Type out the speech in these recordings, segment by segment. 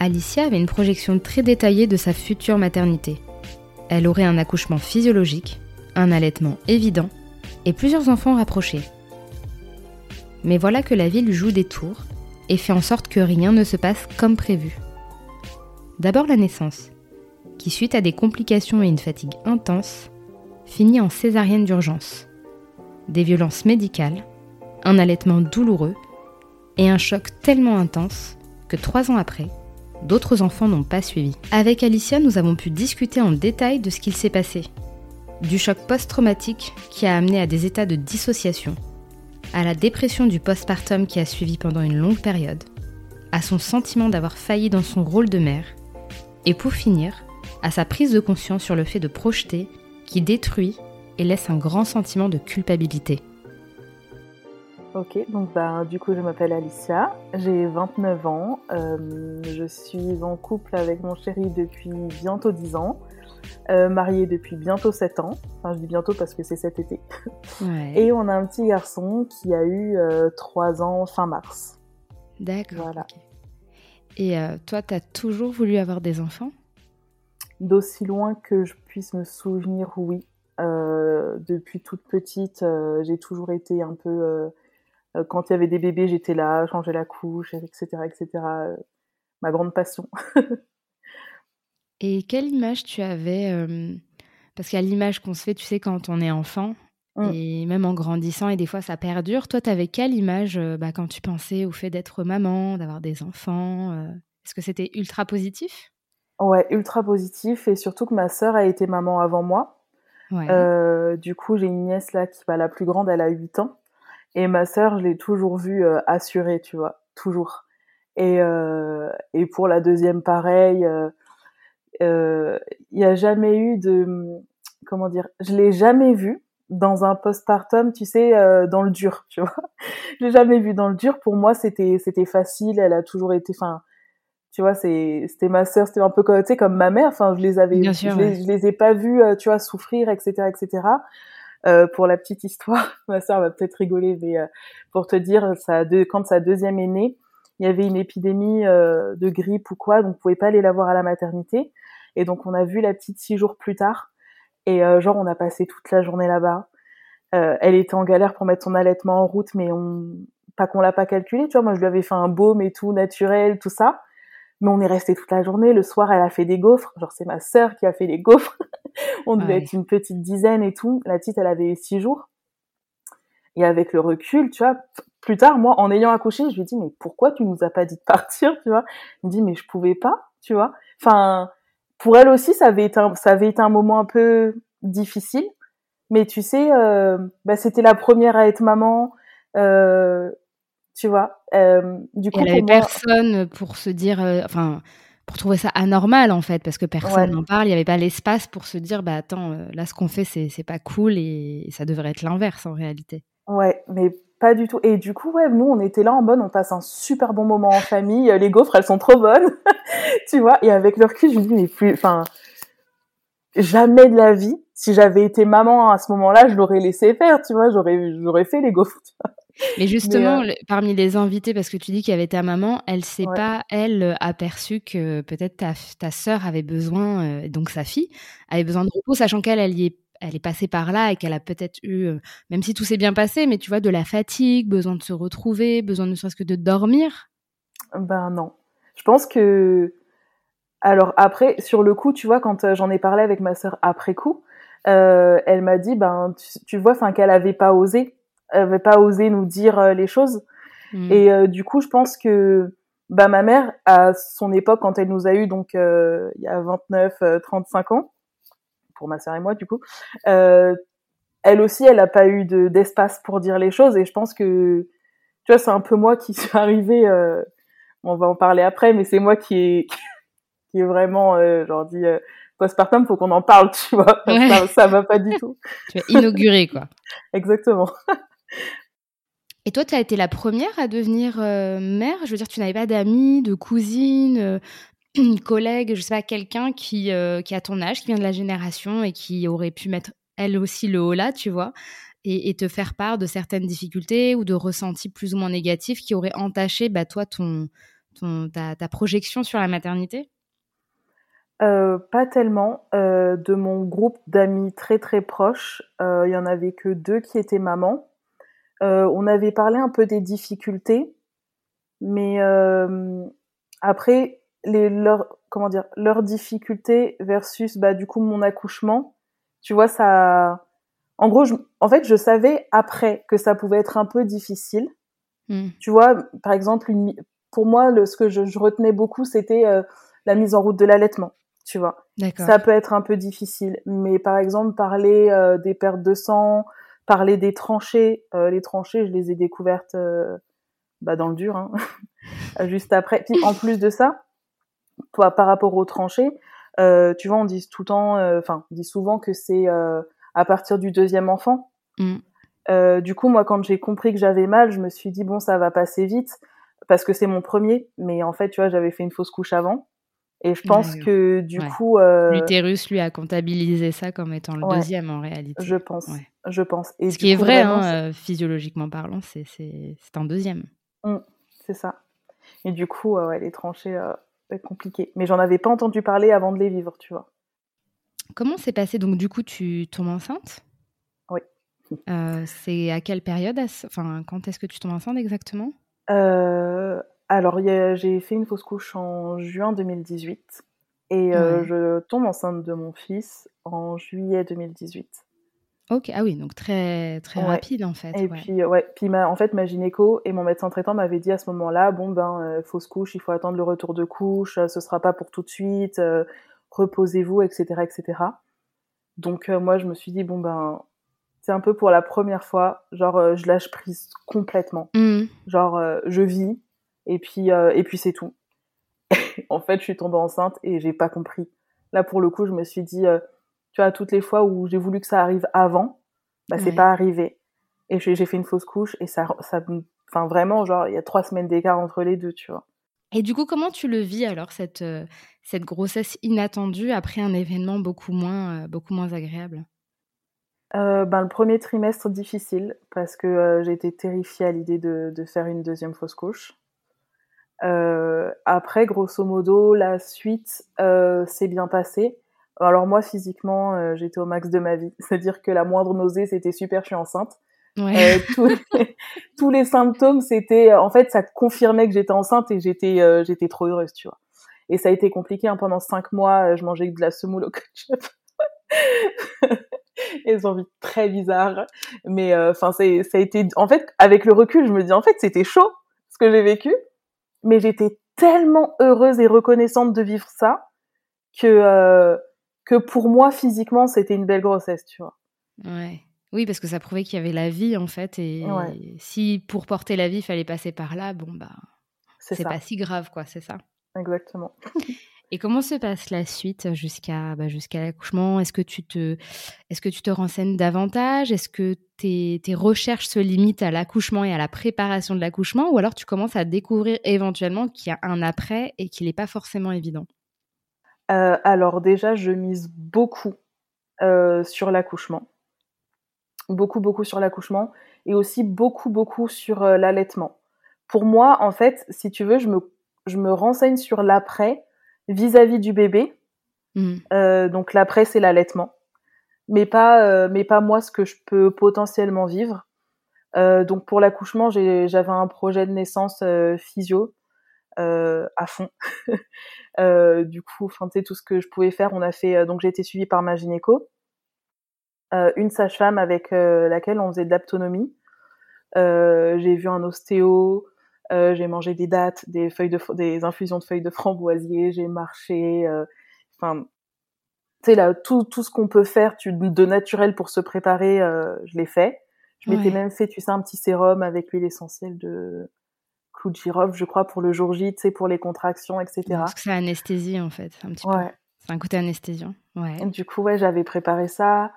Alicia avait une projection très détaillée de sa future maternité. Elle aurait un accouchement physiologique, un allaitement évident et plusieurs enfants rapprochés. Mais voilà que la vie lui joue des tours et fait en sorte que rien ne se passe comme prévu. D'abord la naissance, qui suite à des complications et une fatigue intense, finit en césarienne d'urgence. Des violences médicales, un allaitement douloureux et un choc tellement intense que trois ans après, D'autres enfants n'ont pas suivi. Avec Alicia, nous avons pu discuter en détail de ce qu'il s'est passé. Du choc post-traumatique qui a amené à des états de dissociation, à la dépression du postpartum qui a suivi pendant une longue période, à son sentiment d'avoir failli dans son rôle de mère, et pour finir, à sa prise de conscience sur le fait de projeter qui détruit et laisse un grand sentiment de culpabilité. Ok, donc bah, du coup je m'appelle Alicia, j'ai 29 ans, euh, je suis en couple avec mon chéri depuis bientôt 10 ans, euh, mariée depuis bientôt 7 ans, enfin je dis bientôt parce que c'est cet été, et on a un petit garçon qui a eu 3 euh, ans fin mars. D'accord. Voilà. Et toi, tu as toujours voulu avoir des enfants? D'aussi loin que je puisse me souvenir, oui. depuis toute petite, j'ai toujours été un peu euh, quand il y avait des bébés, j'étais là, changer la couche, etc., etc. Euh, ma grande passion. Et quelle image tu avais euh, Parce qu'il y a l'image qu'on se fait, tu sais, quand on est enfant, mmh. et même en grandissant, et des fois ça perdure. Toi, tu avais quelle image bah, quand tu pensais au fait d'être maman, d'avoir des enfants Est-ce que c'était ultra positif? Ouais, ultra positif, et surtout que ma sœur a été maman avant moi. Ouais. du coup, j'ai une nièce là qui, va bah, la plus grande, elle a 8 ans. Et ma sœur, je l'ai toujours vue euh, assurée, tu vois, toujours. Et, euh, et pour la deuxième, pareil. Il euh, n'y a jamais eu de comment dire je l'ai jamais vue dans un postpartum tu sais dans le dur tu vois. Je l'ai jamais vue dans le dur. Pour moi c'était c'était facile. Elle a toujours été enfin tu vois c'est c'était ma sœur c'était un peu comme tu sais comme ma mère. Enfin je les avais je, les, je, les, ai pas vues tu vois souffrir etc etc euh, pour la petite histoire, ma soeur va peut-être rigoler, mais euh, pour te dire, quand sa deuxième est née, il y avait une épidémie euh, de grippe ou quoi, donc on pouvait pas aller la voir à la maternité. Et donc on a vu la petite six jours plus tard. Et genre on a passé toute la journée là-bas. elle était en galère pour mettre son allaitement en route, mais on pas qu'on l'a pas calculé. Tu vois, moi je lui avais fait un baume et tout naturel, tout ça. Mais on est resté toute la journée. Le soir, elle a fait des gaufres. Genre, c'est ma sœur qui a fait les gaufres. on devait être une petite dizaine et tout. La petite, elle avait six jours. Et avec le recul, tu vois, plus tard, moi, en ayant accouché, je lui dis, mais pourquoi tu nous as pas dit de partir, tu vois? Elle me dit, mais je pouvais pas, tu vois? Enfin, pour elle aussi, ça avait été un, ça avait été un moment un peu difficile. Mais tu sais, euh, bah, c'était la première à être maman. Euh, tu vois. Euh, du coup, il n'y avait personne pour se dire, euh, enfin, pour trouver ça anormal en fait, parce que personne n'en parle. Il n'y avait pas l'espace pour se dire, bah attends, euh, là ce qu'on fait, c'est pas cool et, ça devrait être l'inverse en réalité. Ouais, mais pas du tout. Et du coup, ouais, nous on était là en mode, on passe un super bon moment en famille. Les gaufres, elles sont trop bonnes, tu vois. Et avec le recul, je me dis, mais plus, enfin, jamais de la vie, si j'avais été maman à ce moment-là, je l'aurais laissé faire, tu vois. J'aurais j'aurais fait les gaufres. Tu vois mais justement, euh, parmi les invités, parce que tu dis qu'il y avait ta maman, elle s'est pas, elle, euh, aperçue que peut-être ta, ta sœur avait besoin, euh, donc sa fille, avait besoin de repos, sachant qu'elle, elle, est, elle est passée par là et qu'elle a peut-être eu, même si tout s'est bien passé, mais tu vois, de la fatigue, besoin de se retrouver, besoin ne serait-ce que de dormir. Ben non. Je pense que alors après, sur le coup, tu vois, quand j'en ai parlé avec ma sœur après coup, euh, elle m'a dit, ben, tu, vois, enfin, qu'elle avait pas osé, avait pas osé nous dire euh, les choses. Mmh. Et du coup, je pense que, bah, ma mère, à son époque, quand elle nous a eu, donc il y a 29, 35 ans, pour ma sœur et moi, du coup, elle aussi, elle a pas eu de d'espace pour dire les choses. Et je pense que, tu vois, c'est un peu moi qui suis arrivée. on va en parler après, mais c'est moi qui ai qui est vraiment euh, genre dit euh, postpartum faut qu'on en parle tu vois ça, ça va pas du tout tu vas inaugurer quoi exactement et toi tu as été la première à devenir euh, mère? Je veux dire tu n'avais pas d'amis de cousines une collègue je sais pas quelqu'un qui qui a ton âge qui vient de la génération et qui aurait pu mettre elle aussi le haut là tu vois et, te faire part de certaines difficultés ou de ressentis plus ou moins négatifs qui auraient entaché bah, toi ton, ta, projection sur la maternité? Euh, pas tellement. Euh, de mon groupe d'amis très très proches, euh, il y en avait que deux qui étaient mamans. On avait parlé un peu des difficultés, mais après les leurs comment dire leurs difficultés versus bah du coup mon accouchement, tu vois ça. En gros, je, en fait, je savais après que ça pouvait être un peu difficile. Mmh. Tu vois, par exemple, une, pour moi, le, ce que je, je retenais beaucoup, c'était la mise en route de l'allaitement tu vois. Ça peut être un peu difficile, mais par exemple parler euh, des pertes de sang, parler des tranchées, euh, les tranchées, je les ai découvertes euh, bah, dans le dur, hein. juste après. Puis en plus de ça, toi, par rapport aux tranchées, tu vois, on dit tout le temps, enfin, on dit souvent que c'est à partir du deuxième enfant. Mm. du coup, moi, quand j'ai compris que j'avais mal, je me suis dit bon, ça va passer vite parce que c'est mon premier, mais en fait, tu vois, j'avais fait une fausse couche avant. Et je pense que du coup, euh... l'utérus lui a comptabilisé ça comme étant le deuxième en réalité. Je pense, je pense. Et Ce qui est vrai, hein, euh, physiologiquement parlant, c'est un deuxième. Mmh, c'est ça. Et du coup, ouais, les tranchées, euh, c'est compliqué. Mais j'en avais pas entendu parler avant de les vivre, tu vois. Comment s'est passé Donc du coup, tu tombes enceinte? Oui. Euh, c'est à quelle période Enfin, quand est-ce que tu tombes enceinte exactement? Alors, j'ai fait une fausse couche en juin 2018 et euh, je tombe enceinte de mon fils en juillet 2018. Ok, ah oui, donc très très rapide en fait. Et puis ouais, puis ma, en fait ma gynéco et mon médecin traitant m'avaient dit à ce moment-là, bon ben euh, fausse couche, il faut attendre le retour de couche, euh, ce sera pas pour tout de suite, reposez-vous, etc., etc. Donc moi je me suis dit bon ben c'est un peu pour la première fois, genre je lâche prise complètement, mmh. genre je vis, et puis euh, et puis c'est tout. en fait, je suis tombée enceinte et j'ai pas compris. Là, pour le coup, je me suis dit, euh, tu vois, toutes les fois où j'ai voulu que ça arrive avant, bah c'est pas arrivé. Et j'ai fait une fausse couche et ça, ça, enfin vraiment, genre, il y a trois semaines d'écart entre les deux, tu vois. Et du coup, comment tu le vis alors cette euh, cette grossesse inattendue après un événement beaucoup moins beaucoup moins agréable? Ben, le premier trimestre difficile parce que été terrifiée à l'idée de, de, faire une deuxième fausse couche. Euh, après, grosso modo, la suite euh, s'est bien passée. Alors moi, physiquement, euh, j'étais au max de ma vie. C'est-à-dire que la moindre nausée, c'était super, je suis enceinte. Ouais. Euh, tous, les, tous, les, symptômes, c'était, en fait, ça confirmait que j'étais enceinte et j'étais, j'étais trop heureuse, tu vois. Et ça a été compliqué. Hein, pendant cinq mois, je mangeais de la semoule au ketchup. et ont envie très bizarres. Mais enfin, ça a été, en fait, avec le recul, je me dis, en fait, c'était chaud ce que j'ai vécu mais j'étais tellement heureuse et reconnaissante de vivre ça que euh, que pour moi physiquement c'était une belle grossesse, tu vois. Ouais. Oui, parce que ça prouvait qu'il y avait la vie en fait, et si pour porter la vie il fallait passer par là, bon bah c'est pas si grave quoi, c'est ça. Exactement. Et comment se passe la suite jusqu'à bah, jusqu'à l'accouchement? Est-ce que tu te est-ce que tu te renseignes davantage? Est-ce que tes, tes, recherches se limitent à l'accouchement et à la préparation de l'accouchement, ou alors tu commences à découvrir éventuellement qu'il y a un après et qu'il n'est pas forcément évident? Euh, Alors déjà, je mise beaucoup euh, sur l'accouchement, beaucoup beaucoup sur l'accouchement, et aussi beaucoup beaucoup sur euh, l'allaitement. Pour moi, en fait, si tu veux, je me je me renseigne sur l'après vis-à-vis du bébé. Mm. Euh, donc l'après, c'est l'allaitement. Mais pas, euh, mais pas moi, ce que je peux potentiellement vivre. Euh, donc pour l'accouchement, j'avais un projet de naissance physio. à fond. du coup, enfin, tout ce que je pouvais faire, on a fait. donc, j'ai été suivie par ma gynéco, une sage-femme avec laquelle on faisait de l'aptonomie. j'ai vu un ostéo, j'ai mangé des dattes, des feuilles de, des infusions de feuilles de framboisier, j'ai marché. Enfin, tu sais là, tout, tout ce qu'on peut faire de naturel pour se préparer, je l'ai fait. Je m'étais même fait, tu sais, un petit sérum avec l'huile essentielle de clou de girofle, je crois, pour le jour J, tu sais, pour les contractions, etc. Parce que c'est anesthésie, en fait, un petit peu. C'est un côté anesthésiant. Ouais. du coup, ouais, j'avais préparé ça.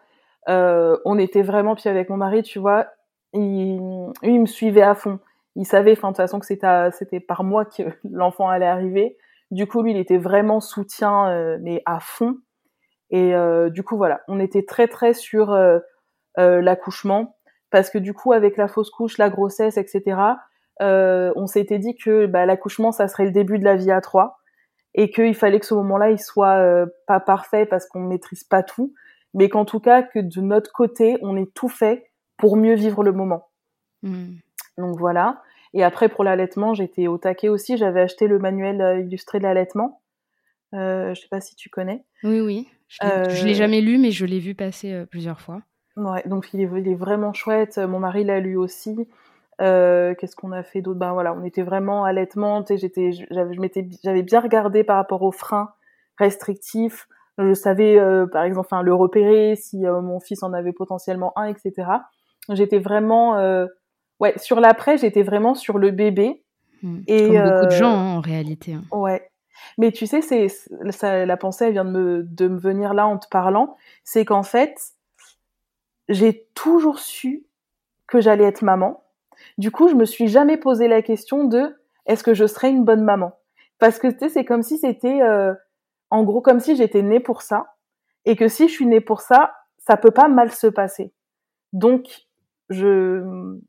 Euh, on était vraiment, puis avec mon mari, tu vois, il, il me suivait à fond. Il savait, enfin, de toute façon, que c'était par moi que l'enfant allait arriver. Du coup, lui, il était vraiment soutien, euh, mais à fond. Et euh, du coup, voilà, on était très, très sur euh, l'accouchement parce que du coup, avec la fausse couche, la grossesse, etc., on s'était dit que bah, l'accouchement, ça serait le début de la vie à trois, et qu'il fallait que ce moment-là, il soit pas parfait parce qu'on maîtrise pas tout, mais qu'en tout cas, que de notre côté, on ait tout fait pour mieux vivre le moment. Hmm. Donc voilà. Et après, pour l'allaitement, j'étais au taquet aussi. J'avais acheté le manuel euh, illustré de l'allaitement. Euh, je sais pas si tu connais. Oui, oui. Je l'ai jamais lu, mais je l'ai vu passer plusieurs fois. Ouais, donc il est, vraiment chouette. Mon mari l'a lu aussi. Euh, qu'est-ce qu'on a fait d'autre? Ben voilà, on était vraiment allaitement. J'étais, j'avais, bien regardé par rapport aux freins restrictifs. Je savais, euh, par exemple, enfin, le repérer si euh, mon fils en avait potentiellement un, etc. J'étais vraiment, ouais, sur l'après, j'étais vraiment sur le bébé. Mmh. Et Comme beaucoup de gens hein, en réalité. Hein. Ouais. Mais tu sais, c'est la pensée, elle vient de me, de me venir là en te parlant. C'est qu'en fait, j'ai toujours su que j'allais être maman. Du coup, je me suis jamais posé la question de est-ce que je serais une bonne maman? Parce que tu sais, c'est comme si c'était, euh, en gros, comme si j'étais née pour ça, et que si je suis née pour ça, ça peut pas mal se passer. Donc, je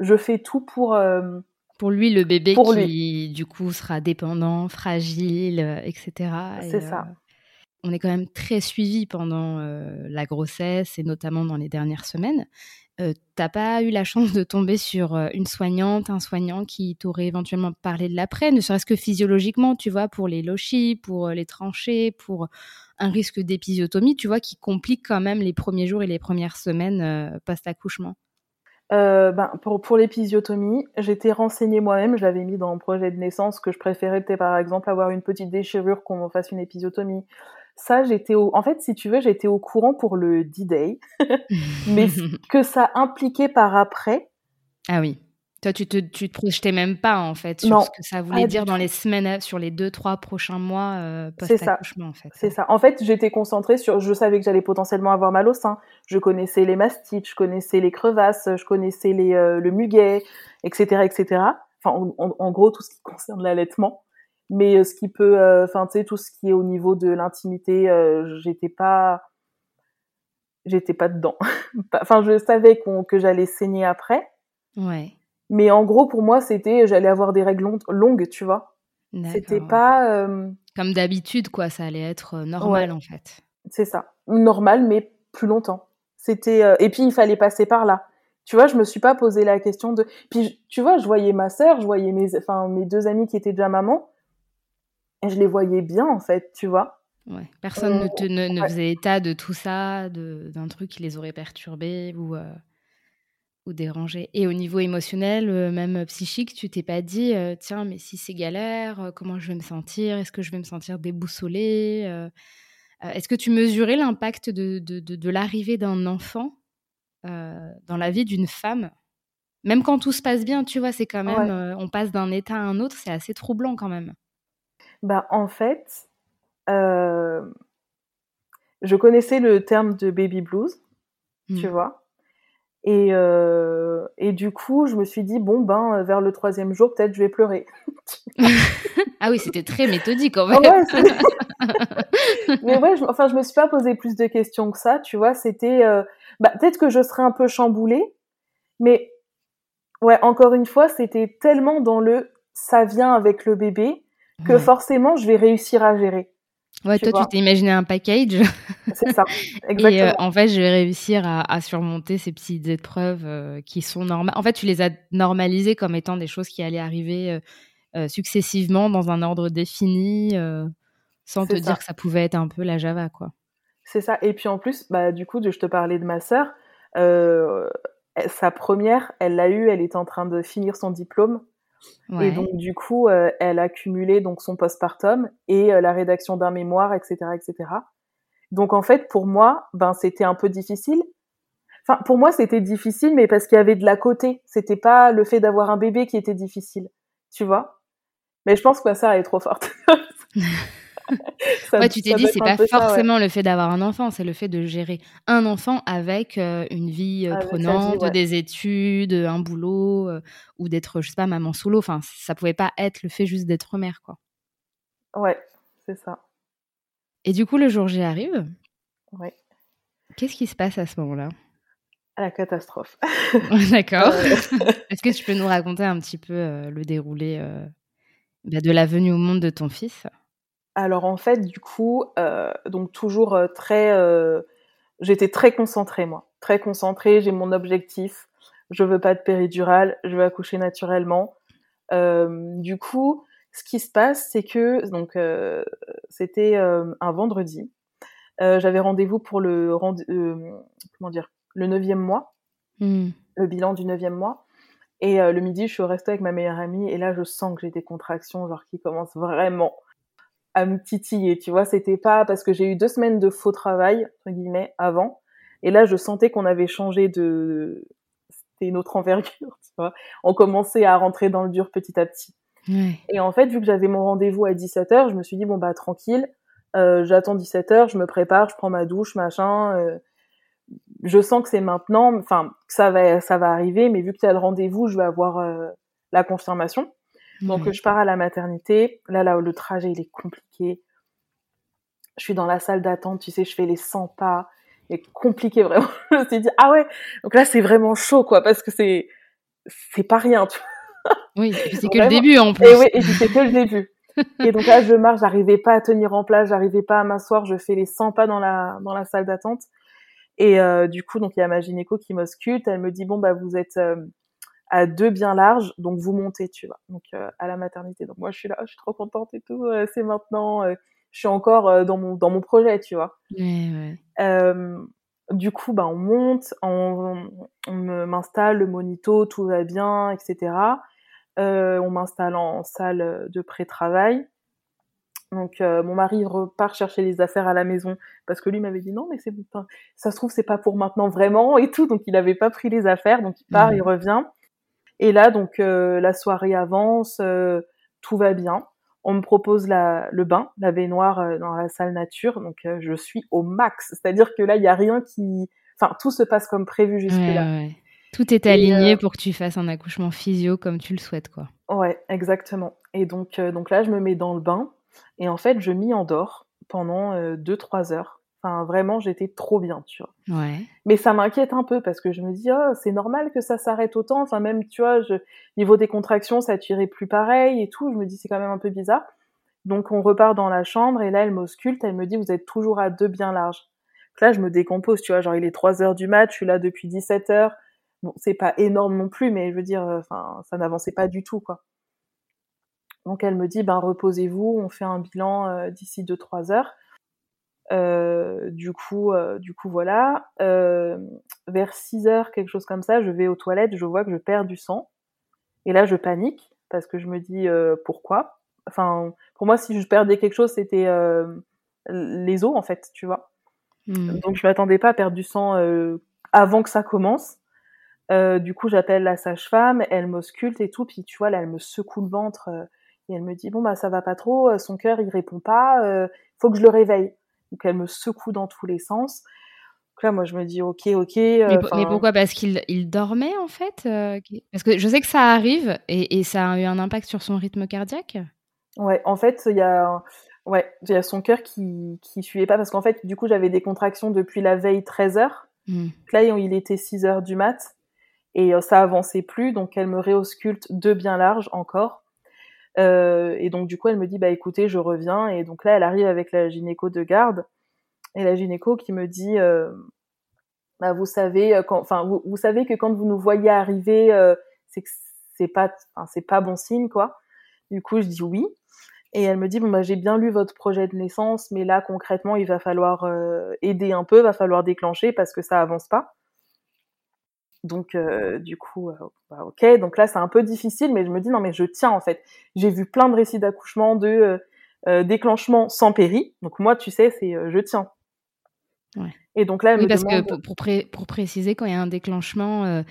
je fais tout pour euh, pour lui le bébé qui du coup sera dépendant, fragile, euh, etc. C'est ça on est quand même très suivi pendant euh, la grossesse et notamment dans les dernières semaines. Euh, T'as pas eu la chance de tomber sur euh, une soignante, un soignant qui t'aurait éventuellement parlé de l'après, ne serait-ce que physiologiquement, tu vois, pour les lochis, pour les tranchées, pour un risque d'épisiotomie, tu vois, qui complique quand même les premiers jours et les premières semaines post-accouchement? Ben, pour, pour l'épisiotomie, j'étais renseignée moi-même, je l'avais mis dans mon projet de naissance que je préférais peut-être par exemple avoir une petite déchirure qu'on fasse une épisiotomie ça, j'étais au... En fait, si tu veux, j'étais au courant pour le D-Day, mais que ça impliquait par après. Ah oui. Toi, tu te, tu te projetais même pas, en fait, sur ce que ça voulait dire dans les semaines, sur les deux, trois prochains mois euh, post-accouchement, en fait. C'est ça. En fait, j'étais concentrée sur... Je savais que j'allais potentiellement avoir mal au sein. Je connaissais les mastites, je connaissais les crevasses, je connaissais les, euh, le muguet, etc., etc. Enfin, en gros, tout ce qui concerne l'allaitement mais euh, ce qui peut euh, enfin tu sais tout ce qui est au niveau de l'intimité euh, j'étais pas j'étais pas dedans enfin je savais que j'allais saigner après ouais mais en gros pour moi c'était j'allais avoir des règles longues tu vois. C'était pas comme d'habitude quoi ça allait être normal en fait. C'est ça. Normal mais plus longtemps. C'était et puis il fallait passer par là. Tu vois, je me suis pas posé la question de. Puis, tu vois, je voyais ma sœur, je voyais mes, enfin, mes deux amis qui étaient déjà maman et je les voyais bien, en fait, tu vois. Ouais. Personne ne, te, ne, faisait état de tout ça, d'un truc qui les aurait perturbés ou, euh, ou dérangés. Et au niveau émotionnel, euh, même psychique, tu t'es pas dit, euh, tiens, mais si c'est galère, comment je vais me sentir? Est-ce que je vais me sentir déboussolée Est-ce que tu mesurais l'impact de, de, de, l'arrivée d'un enfant dans la vie d'une femme? Même quand tout se passe bien, tu vois, c'est quand même, on passe d'un état à un autre, c'est assez troublant quand même. Bah, en fait, euh, je connaissais le terme de baby blues, tu mmh. vois. Et, euh, et du coup, je me suis dit, bon, ben, vers le troisième jour, peut-être je vais pleurer. ah oui, c'était très méthodique en fait. mais ouais, je, enfin, je me suis pas posé plus de questions que ça, tu vois. C'était, euh, bah, peut-être que je serais un peu chamboulée, mais ouais, encore une fois, c'était tellement dans le ça vient avec le bébé que forcément je vais réussir à gérer. Ouais, toi, tu t'es imaginé un package. C'est ça, exactement. Et euh, en fait, je vais réussir à, surmonter ces petites épreuves euh, qui sont normales. En fait, tu les as normalisées comme étant des choses qui allaient arriver successivement dans un ordre défini, sans te dire que ça pouvait être un peu la Java, quoi. C'est ça. Et puis en plus, bah, du coup, je te parlais de ma sœur. sa première, elle l'a eu, elle était en train de finir son diplôme. Et donc, du coup, elle a cumulé donc, son postpartum et la rédaction d'un mémoire, etc., etc. Donc, en fait, pour moi, ben, c'était un peu difficile Enfin, pour moi, c'était difficile, mais parce qu'il y avait de la côté. C'était pas le fait d'avoir un bébé qui était difficile, tu vois. Mais je pense que ma sœur, elle est trop forte. ouais, tu t'es dit, c'est pas forcément le fait d'avoir un enfant, c'est le fait de gérer un enfant avec euh, une vie euh, prenante, des études, un boulot, euh, ou d'être, je sais pas, maman solo. Enfin, ça pouvait pas être le fait juste d'être mère, quoi. Ouais, c'est ça. Et du coup, le jour J arrive. Ouais. Qu'est-ce qui se passe à ce moment-là? À la catastrophe. D'accord. Est-ce que tu peux nous raconter un petit peu le déroulé bah, de la venue au monde de ton fils? Alors en fait, du coup, euh, donc toujours très, j'étais très concentrée moi, très concentrée. J'ai mon objectif. Je veux pas de péridurale. Je veux accoucher naturellement. du coup, ce qui se passe, c'est que donc c'était un vendredi. J'avais rendez-vous pour le comment dire le neuvième mois, hmm. le bilan du neuvième mois. Et euh, le midi, je suis au resto avec ma meilleure amie et là, je sens que j'ai des contractions, genre qui commencent vraiment à me titiller. Tu vois, c'était pas parce que j'ai eu deux semaines de faux travail entre guillemets avant. Et là, je sentais qu'on avait changé de, c'était une autre envergure. Tu vois, on commençait à rentrer dans le dur petit à petit. Et en fait, vu que j'avais mon rendez-vous à 17h, je me suis dit bon bah tranquille, euh, j'attends 17h, je me prépare, je prends ma douche, machin. Euh, je sens que c'est maintenant, enfin, ça va, ça va arriver, mais vu que tu as le rendez-vous, je vais avoir euh, la confirmation. Donc, je pars à la maternité. Là, là, le trajet, il est compliqué. Je suis dans la salle d'attente, tu sais, je fais les 100 pas. C'est compliqué, vraiment. je me suis dit, ah ouais, donc là, c'est vraiment chaud, quoi, parce que c'est, c'est pas rien, tu vois. Oui, c'est que le début, en plus. Et oui, et c'est que le début. et donc là, je marche, j'arrivais pas à tenir en place, j'arrivais pas à m'asseoir, je fais les 100 pas dans la, dans la salle d'attente. Et euh, du coup, donc il y a ma gynéco qui m'ausculte. Elle me dit bon bah vous êtes euh, à deux bien larges, donc vous montez, tu vois. Donc euh, à la maternité. Donc moi je suis là, je suis trop contente et tout. c'est maintenant. je suis encore dans mon dans mon projet, tu vois. Ouais, ouais. du coup, bah on monte, on, on m'installe le monito, tout va bien, etc. on m'installe en salle de pré-travail. Donc euh, mon mari repart chercher les affaires à la maison parce que lui m'avait dit non mais c'est ça se trouve c'est pas pour maintenant vraiment et tout donc il n'avait pas pris les affaires donc il part il revient et là donc euh, la soirée avance euh, tout va bien. On me propose la, le bain la baignoire dans la salle nature. Donc je suis au max. C'est-à-dire que là il y a rien qui enfin tout se passe comme prévu jusque là tout est aligné pour que tu fasses un accouchement physio comme tu le souhaites quoi. Ouais exactement. Et donc donc là je me mets dans le bain. Et en fait, je m'y endors pendant 2-3 euh, heures. Enfin, vraiment, j'étais trop bien, tu vois. Ouais. Mais ça m'inquiète un peu parce que je me dis, oh, c'est normal que ça s'arrête autant. Enfin, même, tu vois, je... niveau des contractions, ça tirait plus pareil et tout. Je me dis, c'est quand même un peu bizarre. Donc, on repart dans la chambre et là, elle m'ausculte. Elle me dit, vous êtes toujours à deux bien larges. Donc là, je me décompose, tu vois. Genre, il est 3 heures du mat, je suis là depuis 17 heures. Bon, c'est pas énorme non plus, mais je veux dire, enfin, ça n'avançait pas du tout, quoi. Donc elle me dit, ben reposez-vous, on fait un bilan euh, d'ici 2-3 heures. Euh, du coup, euh, du coup voilà. vers 6 heures, quelque chose comme ça, je vais aux toilettes, je vois que je perds du sang. Et là, je panique parce que je me dis pourquoi? Enfin, pour moi, si je perdais quelque chose, c'était les os en fait, tu vois. Hmm. Donc je m'attendais pas à perdre du sang avant que ça commence. du coup, j'appelle la sage-femme, elle m'ausculte et tout, puis tu vois là, elle me secoue le ventre et elle me dit bon bah ça va pas trop, euh, son cœur il répond pas, euh, faut que je le réveille. Donc elle me secoue dans tous les sens. Donc là moi je me dis ok ok. Euh, mais, pourquoi? Parce qu'il il dormait en fait Parce que je sais que ça arrive et, et, ça a eu un impact sur son rythme cardiaque? Ouais, en fait il y a ouais il y a son cœur qui qui suivait pas parce qu'en fait du coup j'avais des contractions depuis la veille 13 heures. Mmh. Là il était 6 heures du mat et ça avançait plus donc elle me réausculte deux bien larges encore euh, et donc du coup, elle me dit bah écoutez, je reviens. Et donc là, elle arrive avec la gynéco de garde et la gynéco qui me dit euh, bah, vous savez, euh, enfin vous, vous, savez que quand vous nous voyez arriver, c'est que c'est pas, c'est pas bon signe quoi. Du coup, je dis oui. Et elle me dit bon bah j'ai bien lu votre projet de naissance, mais là concrètement il va falloir aider un peu, va falloir déclencher parce que ça avance pas. Donc euh, du coup euh, bah, ok, donc là c'est un peu difficile, mais je me dis non mais je tiens en fait. J'ai vu plein de récits d'accouchement de déclenchement sans péri, donc moi tu sais c'est je tiens. Ouais. Et donc là, oui, parce que pour, pour, préciser, quand il y a un déclenchement, euh,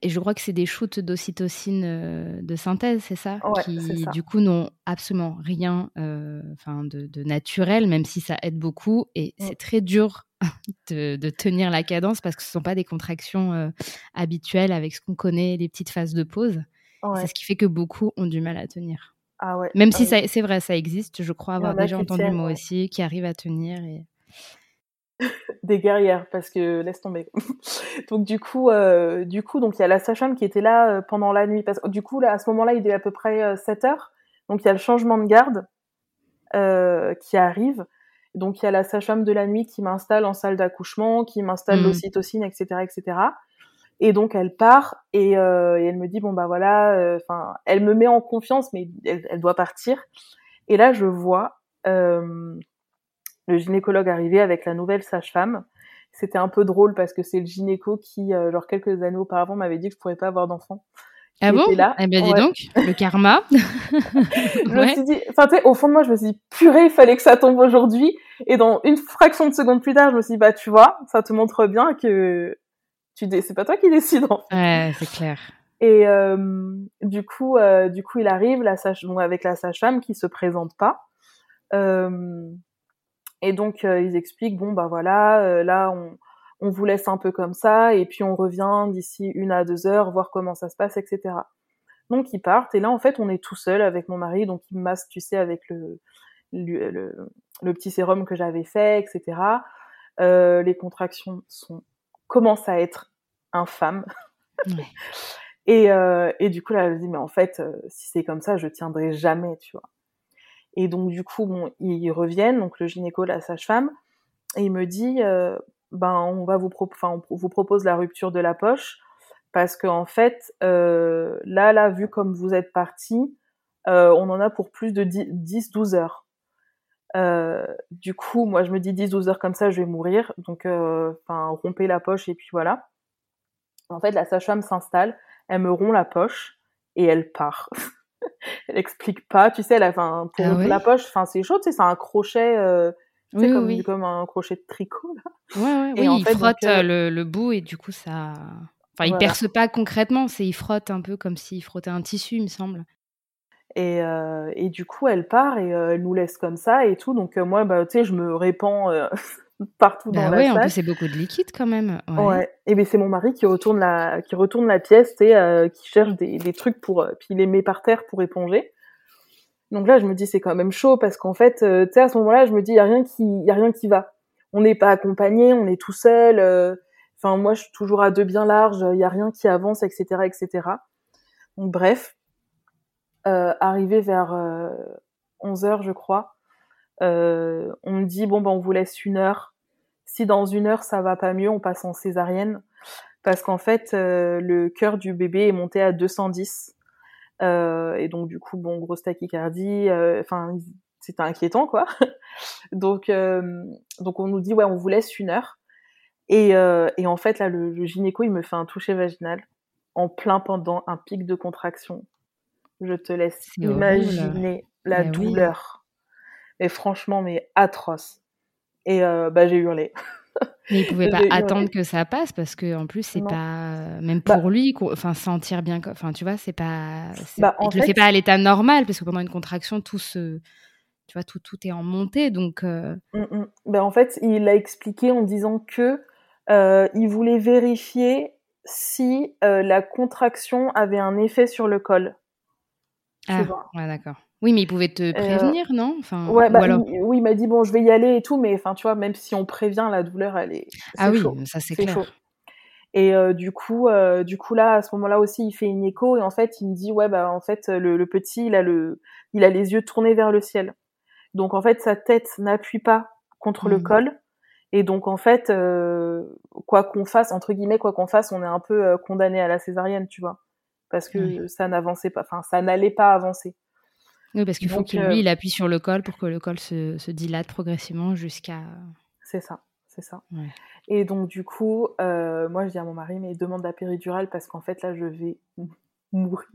et je crois que c'est des shoots d'ocytocine euh, de synthèse, c'est ça? Qui, du coup, n'ont absolument rien euh, enfin de, de, naturel, même si ça aide beaucoup. Et mm. c'est très dur de, de, tenir la cadence parce que ce ne sont pas des contractions habituelles avec ce qu'on connaît, les petites phases de pause. C'est ce qui fait que beaucoup ont du mal à tenir. Ah ouais. Même si c'est vrai, ça existe, je crois avoir déjà entendu moi aussi, qui arrivent à tenir. Et des guerrières parce que laisse tomber. donc du coup, euh, du coup, donc il y a la sage qui était là euh, pendant la nuit parce du coup là à ce moment-là il est à peu près 7 euh, heures. Donc il y a le changement de garde qui arrive. Donc il y a la sage-femme de la nuit qui m'installe en salle d'accouchement, qui m'installe mmh. l'ocytocine, etc., etc. Et donc elle part et, et, elle me dit bon bah voilà, enfin elle me met en confiance mais elle, elle, doit partir. Et là je vois le gynécologue arrivé avec la nouvelle sage-femme. C'était un peu drôle parce que c'est le gynéco qui, euh, genre quelques années auparavant, m'avait dit que je pourrais pas avoir d'enfant. Ah bon là. Eh bien, dis donc, le karma. je me suis dit, enfin, tu sais, au fond de moi, je me suis dit, purée, il fallait que ça tombe aujourd'hui. Et dans une fraction de seconde plus tard, je me suis dit, bah, tu vois, ça te montre bien que tu c'est pas toi qui décide. En fait. Ouais, c'est clair. Et euh, du coup, euh, du coup, il arrive, la sage, avec la sage-femme qui se présente pas. Euh, et donc ils expliquent bon bah voilà, là on, on vous laisse un peu comme ça et puis on revient d'ici une à deux heures voir comment ça se passe, etc. Donc ils partent et là en fait on est tout seul avec mon mari, donc il me masse, tu sais, avec le le, le, petit sérum que j'avais fait, etc. Euh, les contractions sont commencent à être infâmes. et, euh, et du coup là elle dit mais en fait si c'est comme ça je tiendrai jamais, tu vois. Et donc du coup, bon, ils reviennent, donc le gynéco, la sage-femme, et il me dit, euh, ben on va vous, enfin, on vous propose la rupture de la poche parce qu'en en fait, euh, là, là, vu comme vous êtes parti, euh, on en a pour plus de 10-12 heures. Euh, du coup, moi, je me dis 10-12 heures comme ça, je vais mourir. Donc, enfin, rompez la poche et puis voilà. En fait, la sage-femme s'installe, elle me rompt la poche et elle part. elle explique pas, tu sais, elle a, pour ah la poche, enfin c'est chaud, tu sais, c'est un crochet, oui, comme, oui. comme un crochet de tricot là. Ouais, ouais, et oui, il frotte euh, euh, le, le, bout et du coup ça, enfin il perce pas concrètement, c'est il frotte un peu comme s'il frottait un tissu, il me semble. Et, euh, et du coup, elle part et euh, elle nous laisse comme ça et tout. Donc moi, bah, tu sais, je me répands partout dans bah la salle. en plus c'est beaucoup de liquide quand même. Ouais. ouais. Et ben c'est mon mari qui retourne la qui retourne la pièce, et qui cherche des, des trucs pour puis il les met par terre pour éponger. Donc là je me dis c'est quand même chaud parce qu'en fait euh, tu sais à ce moment-là je me dis il y a rien qui y a rien qui va. On n'est pas accompagné, on est tout seul. Euh, enfin moi je suis toujours à deux bien larges, il y a rien qui avance etc etc. Donc bref arrivé vers 11 heures je crois. Euh, on me dit bon ben on vous laisse une heure si dans une heure ça va pas mieux, on passe en césarienne parce qu'en fait euh, le cœur du bébé est monté à 210 euh, et donc du coup bon grosse tachycardie, euh, enfin c'était inquiétant quoi. donc euh, donc on nous dit ouais on vous laisse une heure et, et en fait là le, gynéco il me fait un toucher vaginal en plein pendant un pic de contraction. Je te laisse imaginer la douleur. Et franchement mais atroce. Et euh, bah, j'ai hurlé. Mais il pouvait pas attendre que ça passe parce que en plus c'est pas même bah pour lui enfin sentir bien enfin tu vois c'est pas bah, il le fait pas à l'état normal parce que pendant une contraction tout se tu vois tout tout est en montée donc euh... mmh, en fait il l'a expliqué en disant que euh, il voulait vérifier si euh, la contraction avait un effet sur le col. Ah, ouais, d'accord. Oui, mais il pouvait te euh, prévenir, non? Enfin, ouais, bah, Oui, il m'a dit bon, je vais y aller et tout, mais enfin, tu vois, même si on prévient, la douleur, elle est. Ah oui, ça c'est clair. Chaud. Et euh, du coup, euh, du coup là, à ce moment-là aussi, il fait une écho et en fait, il me dit ouais bah en fait le, le, petit, il a le, il a les yeux tournés vers le ciel. Donc en fait, sa tête n'appuie pas contre le mmh. col. Et donc en fait, euh, quoi qu'on fasse, entre guillemets, quoi qu'on fasse, on est un peu condamné à la césarienne, tu vois, parce que ça n'avançait pas, enfin ça n'allait pas avancer. Oui, parce qu'il faut qu'il lui, il appuie sur le col pour que le col se, se dilate progressivement jusqu'à. C'est ça, c'est ça. Et donc, du coup, moi, je dis à mon mari, mais demande la péridurale parce qu'en fait, là, je vais mourir.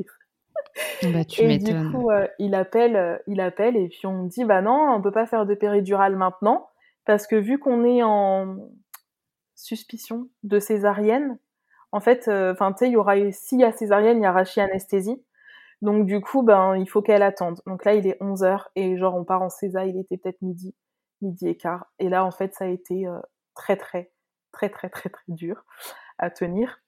Bah, tu et du coup, il appelle, il appelle et puis on me dit, bah non, on peut pas faire de péridurale maintenant parce que vu qu'on est en suspicion de césarienne, en fait, euh, enfin, tu sais, il y aura, s'il y a césarienne, il y a anesthésie. Donc, du coup, ben, il faut qu'elle attende. Donc là, il est 11h et genre, on part en césa, il était peut-être midi, midi et quart. Et là, en fait, ça a été euh, très, très, très, très, très, très dur à tenir.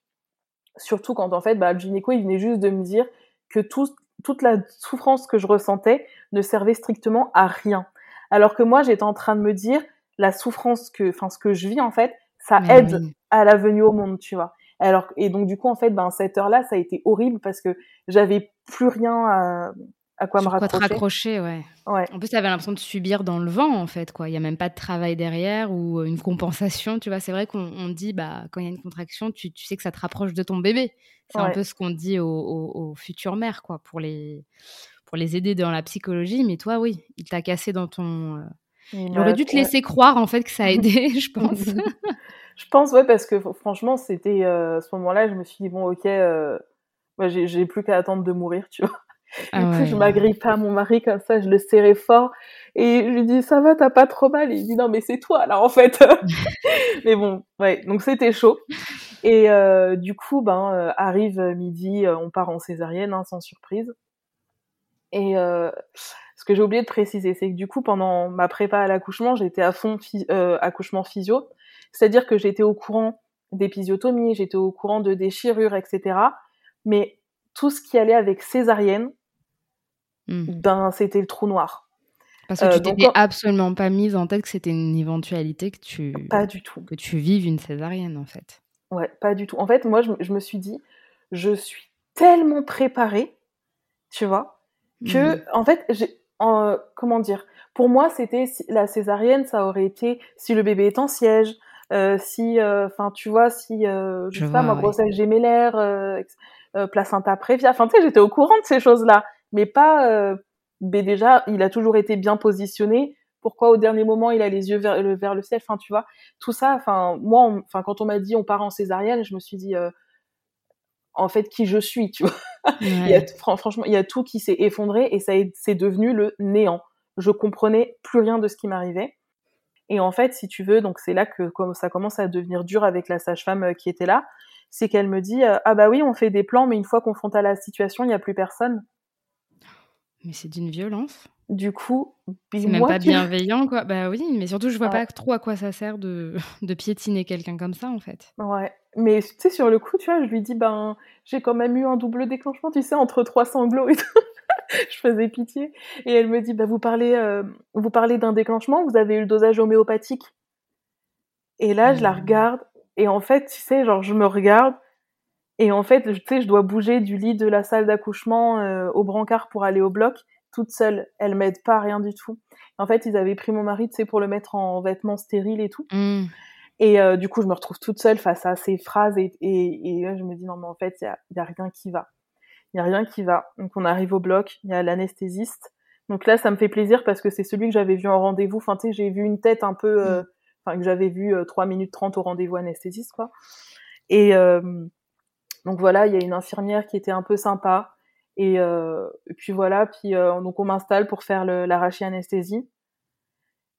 Surtout quand, en fait, bah, le gynéco, il venait juste de me dire que toute la souffrance que je ressentais ne servait strictement à rien. Alors que moi, j'étais en train de me dire, la souffrance que, enfin, ce que je vis, en fait, ça aide à la venue au monde, tu vois. Alors, et donc, du coup, en fait, ben, cette heure-là, ça a été horrible parce que j'avais plus rien à, à quoi me raccrocher. Quoi te raccrocher, ouais. ouais. En plus, tu avais l'impression de subir dans le vent, en fait, quoi. Il n'y a même pas de travail derrière ou une compensation, tu vois. C'est vrai qu'on dit, bah, quand il y a une contraction, tu, tu, sais que ça te rapproche de ton bébé. C'est un peu ce qu'on dit aux, aux, futures mères, quoi, pour les, pour les aider dans la psychologie. Mais toi, oui, il t'a cassé dans ton. Euh, il, aurait dû te laisser croire, en fait, que ça a aidé, je pense. Je pense, ouais, parce que franchement, c'était euh, ce moment-là, je me suis dit, bon, ok, euh, j'ai plus qu'à attendre de mourir, tu vois. Ah du coup, je m'agrippe à mon mari comme ça, je le serrais fort et je lui dis ça va, t'as pas trop mal? il dit non mais c'est toi là en fait. mais bon, ouais, donc c'était chaud. Et euh, du coup, ben euh, arrive midi, euh, on part en césarienne hein, sans surprise. Et ce que j'ai oublié de préciser, c'est que du coup pendant ma prépa à l'accouchement, j'étais à fond accouchement physio. C'est-à-dire que j'étais au courant d'épisiotomie, j'étais au courant de déchirures, etc. Mais tout ce qui allait avec césarienne, hmm. ben c'était le trou noir. Parce que tu euh, t'étais absolument pas mise en tête que c'était une éventualité que tu pas du tout que tu vives une césarienne en fait. Ouais, pas du tout. En fait, moi, je, me suis dit, je suis tellement préparée, tu vois, que hmm. en fait, j'ai, comment dire, pour moi, c'était la césarienne, ça aurait été si le bébé est en siège, euh, si, euh, enfin, tu vois, si, euh, je, sais pas, ma grossesse gémellaire, euh, placenta prévia, enfin, tu sais, j'étais au courant de ces choses-là, mais pas, mais déjà, il a toujours été bien positionné. Pourquoi au dernier moment il a les yeux vers le, vers le ciel, enfin, tu vois, tout ça, enfin, moi, enfin, quand on m'a dit on part en césarienne, je me suis dit, en fait, qui je suis, tu vois. il y a, franchement, il y a tout qui s'est effondré et ça c'est devenu le néant. Je comprenais plus rien de ce qui m'arrivait. Et en fait, si tu veux, donc c'est là que ça commence à devenir dur avec la sage-femme euh, qui était là, c'est qu'elle me dit euh, ah bah oui, on fait des plans, mais une fois qu'on confronté à la situation, il n'y a plus personne. Mais c'est d'une violence. Du coup, c'est même pas bienveillant, quoi. Bah oui, mais surtout, je vois pas trop à quoi ça sert de, de piétiner quelqu'un comme ça, en fait. Ouais, mais tu sais, sur le coup, tu vois, je lui dis, ben, j'ai quand même eu un double déclenchement, tu sais, entre trois sanglots et tout. je faisais pitié. Et elle me dit, bah, vous parlez, euh, vous parlez d'un déclenchement, vous avez eu le dosage homéopathique. Et là, je la mmh. regarde, et en fait, tu sais, genre, je me regarde, et en fait, tu sais, je dois bouger du lit de la salle d'accouchement euh, au brancard pour aller au bloc, toute seule. Elle m'aide pas, rien du tout. En fait, ils avaient pris mon mari, tu sais, pour le mettre en vêtements stériles et tout. Mmh. Et euh, du coup, je me retrouve toute seule face à ces phrases, et, et, et je me dis, non, mais en fait, il y a, y a rien qui va il y a rien qui va. Donc on arrive au bloc, il y a l'anesthésiste. Donc là, ça me fait plaisir parce que c'est celui que j'avais vu en rendez-vous. Enfin, tu sais, j'ai vu une tête un peu, euh, mm. enfin que j'avais vu 3 euh, minutes 30 au rendez-vous anesthésiste, quoi. Et euh, donc voilà, il y a une infirmière qui était un peu sympa. Et, puis voilà, puis donc on m'installe pour faire l'arraché anesthésie.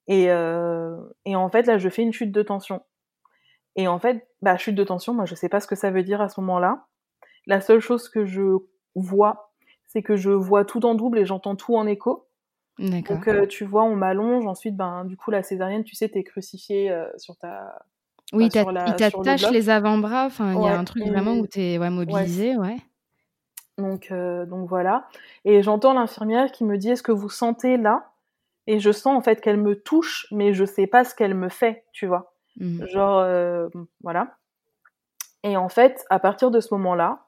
Et, et en fait, là, je fais une chute de tension. Et en fait, bah, chute de tension, moi, je sais pas ce que ça veut dire à ce moment-là. La seule chose que je vois, c'est que je vois tout en double et j'entends tout en écho. Donc euh, tu vois, on m'allonge, ensuite, ben, du coup, la césarienne, tu sais, t'es crucifié euh, sur ta... Oui, bah, il t'attache les avant-bras, enfin, il y a un truc vraiment où t'es ouais, mobilisé, ouais. Donc, euh, donc voilà. Et j'entends l'infirmière qui me dit, est-ce que vous sentez là? Et je sens en fait qu'elle me touche, mais je sais pas ce qu'elle me fait, tu vois. Mmh. Genre, voilà. Et en fait, à partir de ce moment-là,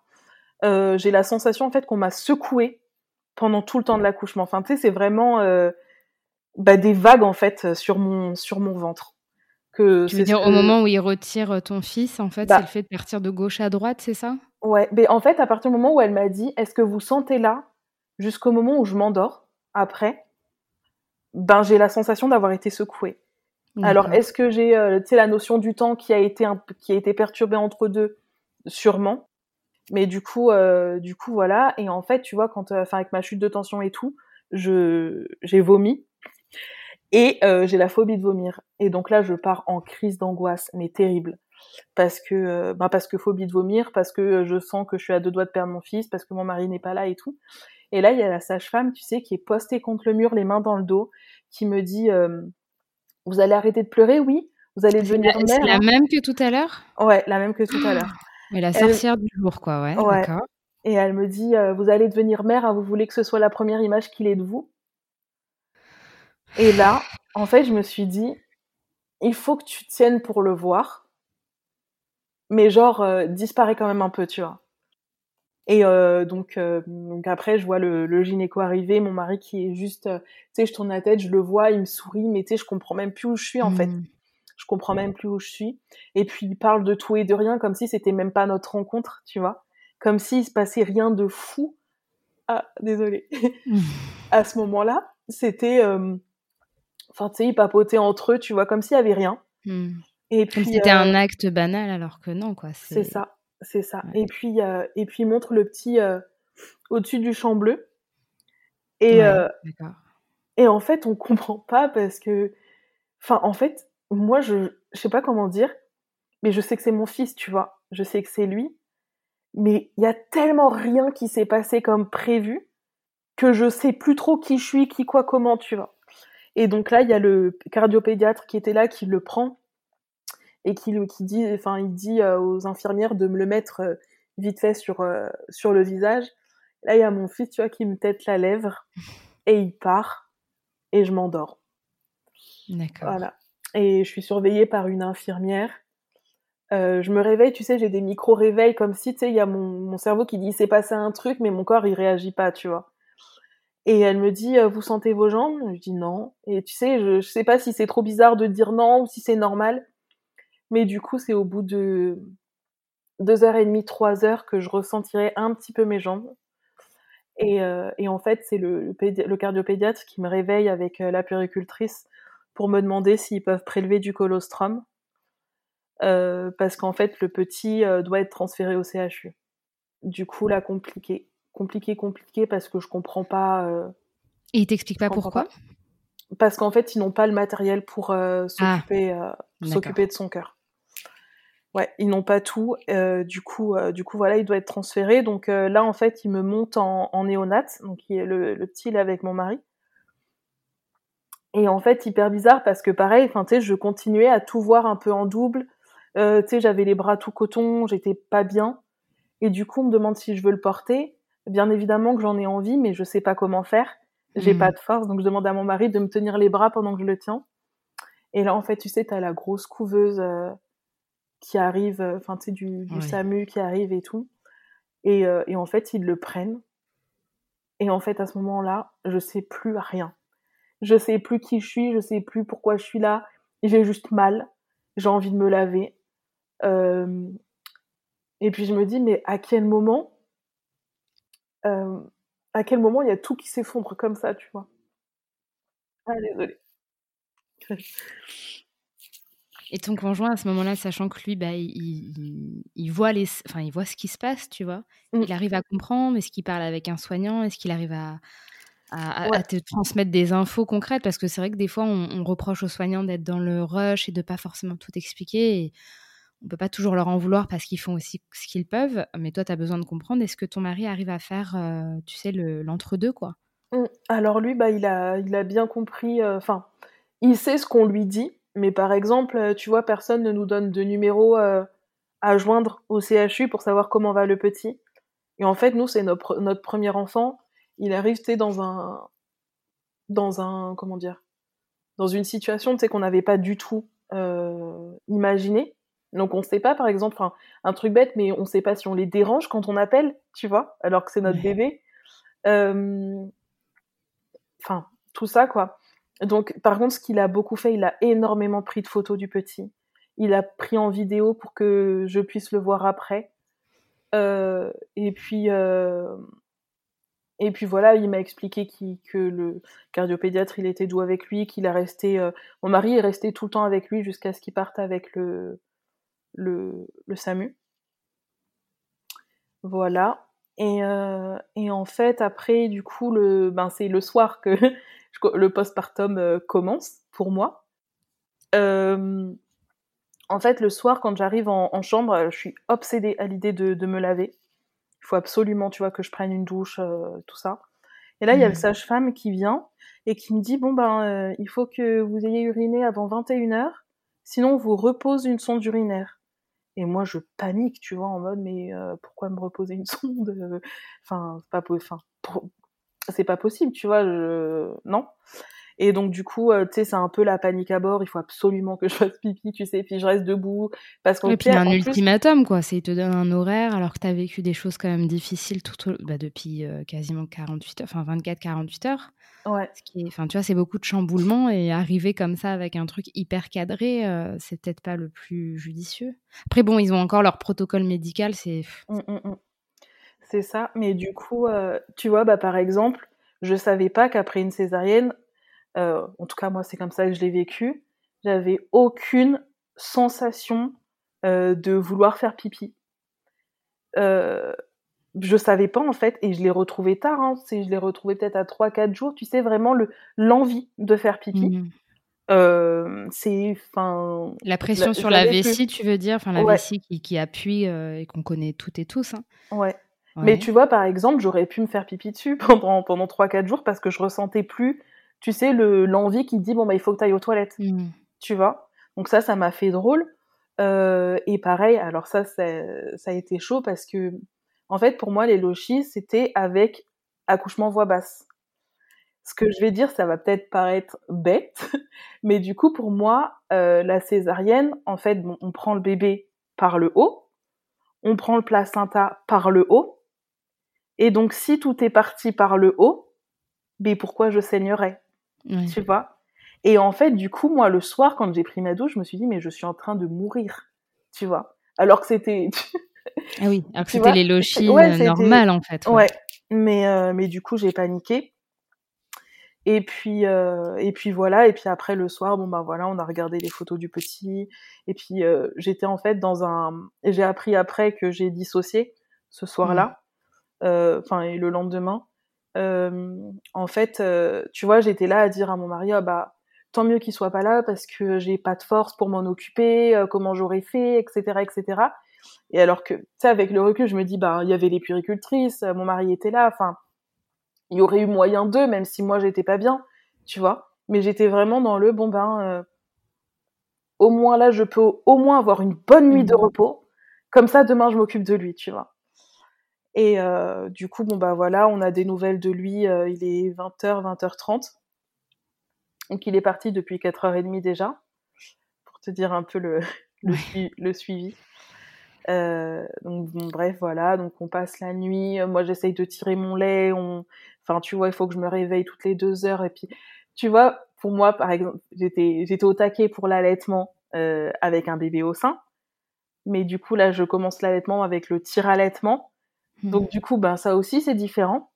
euh, j'ai la sensation en fait qu'on m'a secoué pendant tout le temps de l'accouchement. Enfin, tu sais, c'est vraiment euh, bah, des vagues en fait sur mon sur mon ventre. Que tu veux dire au moment où il retire euh, ton fils, en fait, bah c'est le fait de partir de gauche à droite, c'est ça? Ouais, mais en fait, à partir du moment où elle m'a dit, est-ce que vous sentez là, jusqu'au moment où je m'endors, après, ben j'ai la sensation d'avoir été secouée. Alors, est-ce que j'ai, euh, tu sais, la notion du temps qui a été un, qui a été perturbée entre deux, sûrement. Mais du coup, euh, du coup, voilà. Et en fait, tu vois, quand, euh, enfin, avec ma chute de tension et tout, je, j'ai vomi et euh, j'ai la phobie de vomir. Et donc là, je pars en crise d'angoisse, mais terrible, parce que, bah, parce que phobie de vomir, parce que je sens que je suis à deux doigts de perdre mon fils, parce que mon mari n'est pas là et tout. Et là, il y a la sage-femme, tu sais, qui est postée contre le mur, les mains dans le dos, qui me dit euh, Vous allez arrêter de pleurer, oui Vous allez devenir mère. C'est la hein même que tout à l'heure? Ouais, la même que tout à l'heure. Mais la sorcière du jour, quoi, ouais. D'accord. Et elle me dit euh, Vous allez devenir mère, hein, vous voulez que ce soit la première image qu'il ait de vous? Et là, en fait, je me suis dit Il faut que tu tiennes pour le voir, mais genre, euh, disparaît quand même un peu, tu vois. Et euh, donc, euh, donc après, je vois le, le, gynéco arriver, mon mari qui est juste, euh, tu sais, je tourne la tête, je le vois, il me sourit, mais tu sais, je comprends même plus où je suis en fait. Mmh. Je comprends même plus où je suis. Et puis il parle de tout et de rien, comme si c'était même pas notre rencontre, tu vois, comme s'il se passait rien de fou. Ah, désolé. Mmh. à ce moment-là, c'était, enfin, tu sais, ils papotaient entre eux, tu vois, comme s'il y avait rien. Mmh. Et puis c'était un acte banal, alors que non, quoi. C'est ça. C'est ça. Et puis, euh, et puis il montre le petit euh, au-dessus du champ bleu. Et, euh, et en fait, on comprend pas parce que, enfin, en fait, moi, je, je sais pas comment dire, mais je sais que c'est mon fils, tu vois. Je sais que c'est lui. Mais il y a tellement rien qui s'est passé comme prévu que je sais plus trop qui je suis, qui quoi, comment, tu vois. Et donc là, il y a le cardiopédiatre qui était là, qui le prend et qui, qui dit, enfin, il dit euh, aux infirmières de me le mettre euh, vite fait sur, euh, sur le visage. Là, il y a mon fils, tu vois, qui me tête la lèvre et il part et je m'endors. D'accord. Voilà. Et je suis surveillée par une infirmière. Euh, je me réveille, tu sais, j'ai des micro-réveils comme si, tu sais, il y a mon, mon, cerveau qui dit c'est passé un truc, mais mon corps il réagit pas, tu vois. Et elle me dit vous sentez vos jambes? Je dis non. Et tu sais, je, je sais pas si c'est trop bizarre de dire non ou si c'est normal. Mais du coup, c'est au bout de deux heures et demie, trois heures que je ressentirai un petit peu mes jambes. Et, euh, et en fait, c'est le, le, cardiopédiatre qui me réveille avec euh, la péricultrice pour me demander s'ils peuvent prélever du colostrum. Euh, parce qu'en fait, le petit euh, doit être transféré au CHU. Du coup, là, compliqué. Compliqué, compliqué, parce que je comprends pas. Et il t'explique pas pourquoi? pas. Parce qu'en fait, ils n'ont pas le matériel pour s'occuper ah, s'occuper de son cœur. Ouais, ils n'ont pas tout. Euh, du coup, euh, du coup, voilà, il doit être transféré. Donc euh, là, en fait, il me monte en, en néonat, donc il est le, le petit là avec mon mari. Et en fait, hyper bizarre parce que pareil, enfin, tu sais, je continuais à tout voir un peu en double. Euh, tu sais, j'avais les bras tout coton, j'étais pas bien. Et du coup, on me demande si je veux le porter. Bien évidemment que j'en ai envie, mais je sais pas comment faire. J'ai mmh. pas de force, donc je demande à mon mari de me tenir les bras pendant que je le tiens. Et là, en fait, tu sais, t'as la grosse couveuse euh, qui arrive, euh, enfin, tu sais, du, du SAMU qui arrive et tout. Et, euh, et, en fait, ils le prennent. Et en fait, à ce moment-là, je sais plus rien. Je sais plus qui je suis, je sais plus pourquoi je suis là. J'ai juste mal. J'ai envie de me laver. Euh... Et puis je me dis, mais à quel moment, euh, à quel moment il y a tout qui s'effondre comme ça, tu vois? Ah, désolée. Et ton conjoint, à ce moment-là, sachant que lui, bah, il, il, voit les, enfin, il voit ce qui se passe, tu vois. Mmh. Il arrive à comprendre. Est-ce qu'il parle avec un soignant Est-ce qu'il arrive à, à, ouais. à, te transmettre des infos concrètes? Parce que c'est vrai que des fois, on, on reproche aux soignants d'être dans le rush et de pas forcément tout expliquer. Et on peut pas toujours leur en vouloir parce qu'ils font aussi ce qu'ils peuvent. Mais toi, tu as besoin de comprendre. Est-ce que ton mari arrive à faire, euh, tu sais, l'entre-deux, quoi? Mmh. Alors lui, bah, il a, il a bien compris. Euh, enfin, il sait ce qu'on lui dit mais par exemple, euh, tu vois, personne ne nous donne de numéro euh, à joindre au CHU pour savoir comment va le petit. Et en fait, nous, c'est notre, notre premier enfant. Il arrive, tu sais, dans un, dans un, comment dire, dans une situation, tu sais, qu'on n'avait pas du tout euh, imaginé. Donc, on sait pas, par exemple, un, truc bête, mais on sait pas si on les dérange quand on appelle, tu vois, alors que c'est notre bébé. Euh, enfin, tout ça, quoi. Donc, par contre, ce qu'il a beaucoup fait, il a énormément pris de photos du petit. Il a pris en vidéo pour que je puisse le voir après. Euh, et puis, euh, et puis voilà, il m'a expliqué que le cardiopédiatre, il était doux avec lui, qu'il a resté. Euh, mon mari est resté tout le temps avec lui jusqu'à ce qu'il parte avec le, le, le SAMU. Voilà. Et, en fait, après, du coup, ben, c'est le soir que le postpartum euh, commence pour moi. en fait, le soir, quand j'arrive en, chambre, je suis obsédée à l'idée de, de me laver il faut absolument, tu vois, que je prenne une douche, euh, tout ça. Et là, il y a le mmh. sage-femme qui vient et qui me dit, bon, ben, euh, il faut que vous ayez uriné avant 21h, sinon on vous repose une sonde urinaire. Et moi, je panique, tu vois, en mode, mais euh, pourquoi me reposer une sonde Enfin, c'est pas, enfin, c'est pas possible, tu vois, je... non. Et donc du coup, euh, tu sais, c'est un peu la panique à bord. Il faut absolument que je fasse pipi, tu sais, puis je reste debout parce qu'en Et puis un ultimatum, quoi. C'est il te donne un horaire alors que tu as vécu des choses quand même difficiles tout bah, depuis euh, quasiment 48 heures, enfin 24-48 heures. Ouais. Ce qui est, enfin, tu vois, c'est beaucoup de chamboulements et arriver comme ça avec un truc hyper cadré, euh, c'est peut-être pas le plus judicieux. Après, bon, ils ont encore leur protocole médical, c'est. Mmh, mmh, mmh. C'est ça. Mais du coup, tu vois, bah par exemple, je savais pas qu'après une césarienne, euh, en tout cas moi c'est comme ça que je l'ai vécu, j'avais aucune sensation euh, de vouloir faire pipi. Euh, je savais pas en fait et je l'ai retrouvé tard, hein, je l'ai retrouvé peut-être à 3-4 jours, tu sais vraiment le l'envie de faire pipi. Mmh. Euh, c'est enfin la pression sur la vessie, tu veux dire, enfin la vessie qui, qui appuie et qu'on connaît toutes et tous. Hein. Ouais. Mais tu vois, par exemple, j'aurais pu me faire pipi dessus pendant pendant trois quatre jours parce que je ressentais plus tu sais, le, l'envie qui dit, bon, bah, il faut que tu ailles aux toilettes. Mmh. Tu vois? Donc ça, ça m'a fait drôle. Euh, et pareil, alors ça, ça, ça, a été chaud parce que, en fait, pour moi, les lochis, c'était avec accouchement voix basse. Ce que je vais dire, ça va peut-être paraître bête, mais du coup, pour moi, euh, la césarienne, en fait, bon, on prend le bébé par le haut, on prend le placenta par le haut, et donc si tout est parti par le haut, mais pourquoi je saignerais tu vois? Et en fait, du coup, moi, le soir, quand j'ai pris ma douche, je me suis dit, mais je suis en train de mourir, tu vois? Alors que c'était. ah oui, alors que c'était les lochis ouais, normales, en fait. Ouais, mais, euh, mais du coup, j'ai paniqué. Et puis, euh, et puis voilà. Et puis après, le soir, bon, bah voilà, on a regardé les photos du petit. Et puis, euh, j'étais en fait dans un. J'ai appris après que j'ai dissocié ce soir-là. Mmh. Enfin, et le lendemain en fait, tu vois, j'étais là à dire à mon mari, ah bah tant mieux qu'il soit pas là parce que j'ai pas de force pour m'en occuper, comment j'aurais fait, etc., etc. Et alors que, tu sais, avec le recul, je me dis, bah il y avait les puricultrices, mon mari était là, enfin, il y aurait eu moyen d'eux, même si moi j'étais pas bien, tu vois. Mais j'étais vraiment dans le bon ben, au moins là, je peux au moins avoir une bonne nuit de mmh. repos. Comme ça, demain, je m'occupe de lui, tu vois. Et euh, du coup, bon bah voilà, on a des nouvelles de lui. Euh, il est 20h, 20h30. Donc il est parti depuis 4h30 déjà, pour te dire un peu le, le, suivi. Euh, donc bon, bref, voilà, donc on passe la nuit. Moi, j'essaye de tirer mon lait. On... Enfin, tu vois, il faut que je me réveille toutes les deux heures. Et puis, tu vois, pour moi, par exemple, j'étais, j'étais au taquet pour l'allaitement euh, avec un bébé au sein. Mais du coup, là, je commence l'allaitement avec le tir-allaitement. Donc du coup, ben ça aussi c'est différent.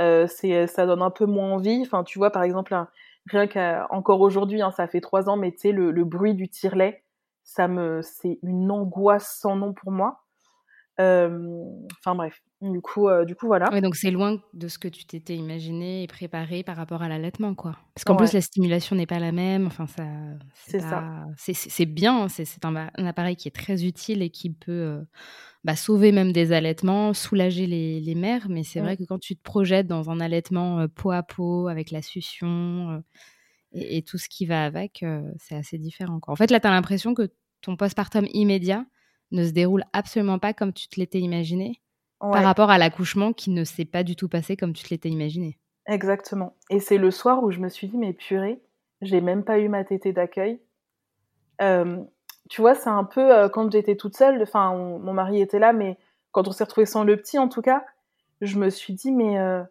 Euh, c'est ça donne un peu moins envie. Enfin, tu vois par exemple, rien qu'encore aujourd'hui, hein, ça fait trois ans, mais tu sais le, bruit du tire-lait, ça me, c'est une angoisse sans nom pour moi. Euh, enfin bref, du coup, euh, du coup voilà. Ouais, donc c'est loin de ce que tu t'étais imaginé et préparé par rapport à l'allaitement, quoi. Parce qu'en plus la stimulation n'est pas la même. Enfin ça, c'est ça. C'est bien. Hein, c'est un, un, appareil qui est très utile et qui peut bah, sauver même des allaitements, soulager les, les mères. Mais c'est vrai que quand tu te projettes dans un allaitement euh, peau à peau, avec la succion euh, et, tout ce qui va avec, euh, c'est assez différent. Quoi. En fait, là, tu as l'impression que ton postpartum immédiat ne se déroule absolument pas comme tu te l'étais imaginé par rapport à l'accouchement qui ne s'est pas du tout passé comme tu te l'étais imaginé. Exactement. Et c'est le soir où je me suis dit, mais purée, j'ai même pas eu ma tétée d'accueil tu vois, c'est un peu euh, quand j'étais toute seule, enfin, mon mari était là, mais quand on s'est retrouvé sans le petit, en tout cas, je me suis dit, mais euh,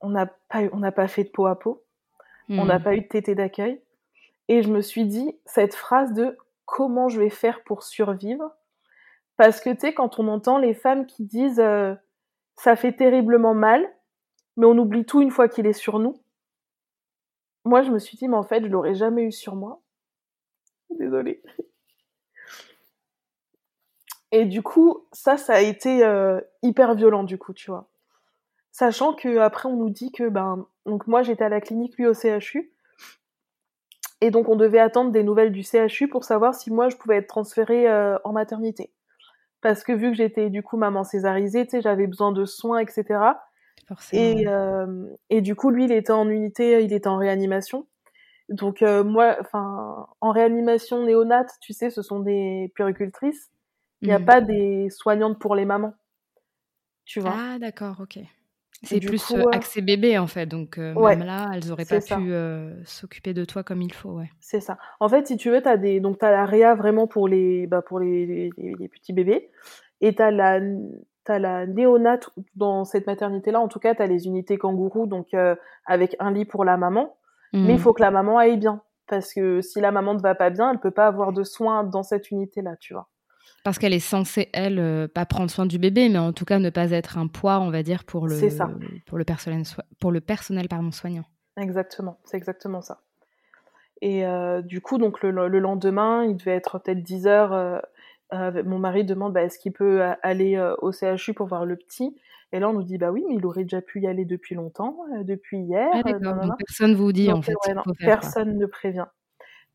on n'a pas, on n'a pas fait de peau à peau, on n'a hmm. pas eu de tété d'accueil, et je me suis dit cette phrase de comment je vais faire pour survivre, parce que tu sais, quand on entend les femmes qui disent euh, ça fait terriblement mal, mais on oublie tout une fois qu'il est sur nous. Moi, je me suis dit, mais en fait, je l'aurais jamais eu sur moi. Désolée. Et du coup, ça, ça a été euh, hyper violent, du coup, tu vois. Sachant que après, on nous dit que, ben, donc moi, j'étais à la clinique, lui au CHU. Et donc, on devait attendre des nouvelles du CHU pour savoir si moi, je pouvais être transférée euh, en maternité. Parce que vu que j'étais, du coup, maman césarisée, tu sais, j'avais besoin de soins, etc. Et, euh, et du coup, lui, il était en unité, il était en réanimation. Donc, moi, enfin, en réanimation néonate, tu sais, ce sont des puricultrices. Il n'y a mmh. pas des soignantes pour les mamans. Tu vois? Ah, d'accord, ok. C'est plus euh, accès bébé en fait, donc euh, même là, elles n'auraient pas pu euh, s'occuper de toi comme il faut, ouais. C'est ça. En fait, si tu veux, as des donc as la réa vraiment pour les bah, pour les, les, petits bébés et tu as la as la néonate dans cette maternité là. En tout cas, tu as les unités kangourous donc avec un lit pour la maman, mais il mmh. faut que la maman aille bien parce que si la maman ne va pas bien, elle peut pas avoir de soins dans cette unité là, tu vois. Parce qu'elle est censée, elle, euh, pas prendre soin du bébé, mais en tout cas ne pas être un poids, on va dire, pour le, Pour le personnel, pour le personnel pardon, soignant. Exactement, c'est exactement ça. Et euh, du coup, donc le, lendemain, il devait être peut-être 10 heures. Euh, mon mari demande bah, est-ce qu'il peut aller au CHU pour voir le petit? Et là, on nous dit bah oui, mais il aurait déjà pu y aller depuis longtemps, depuis hier. Ah, personne vous dit en fait. personne ne prévient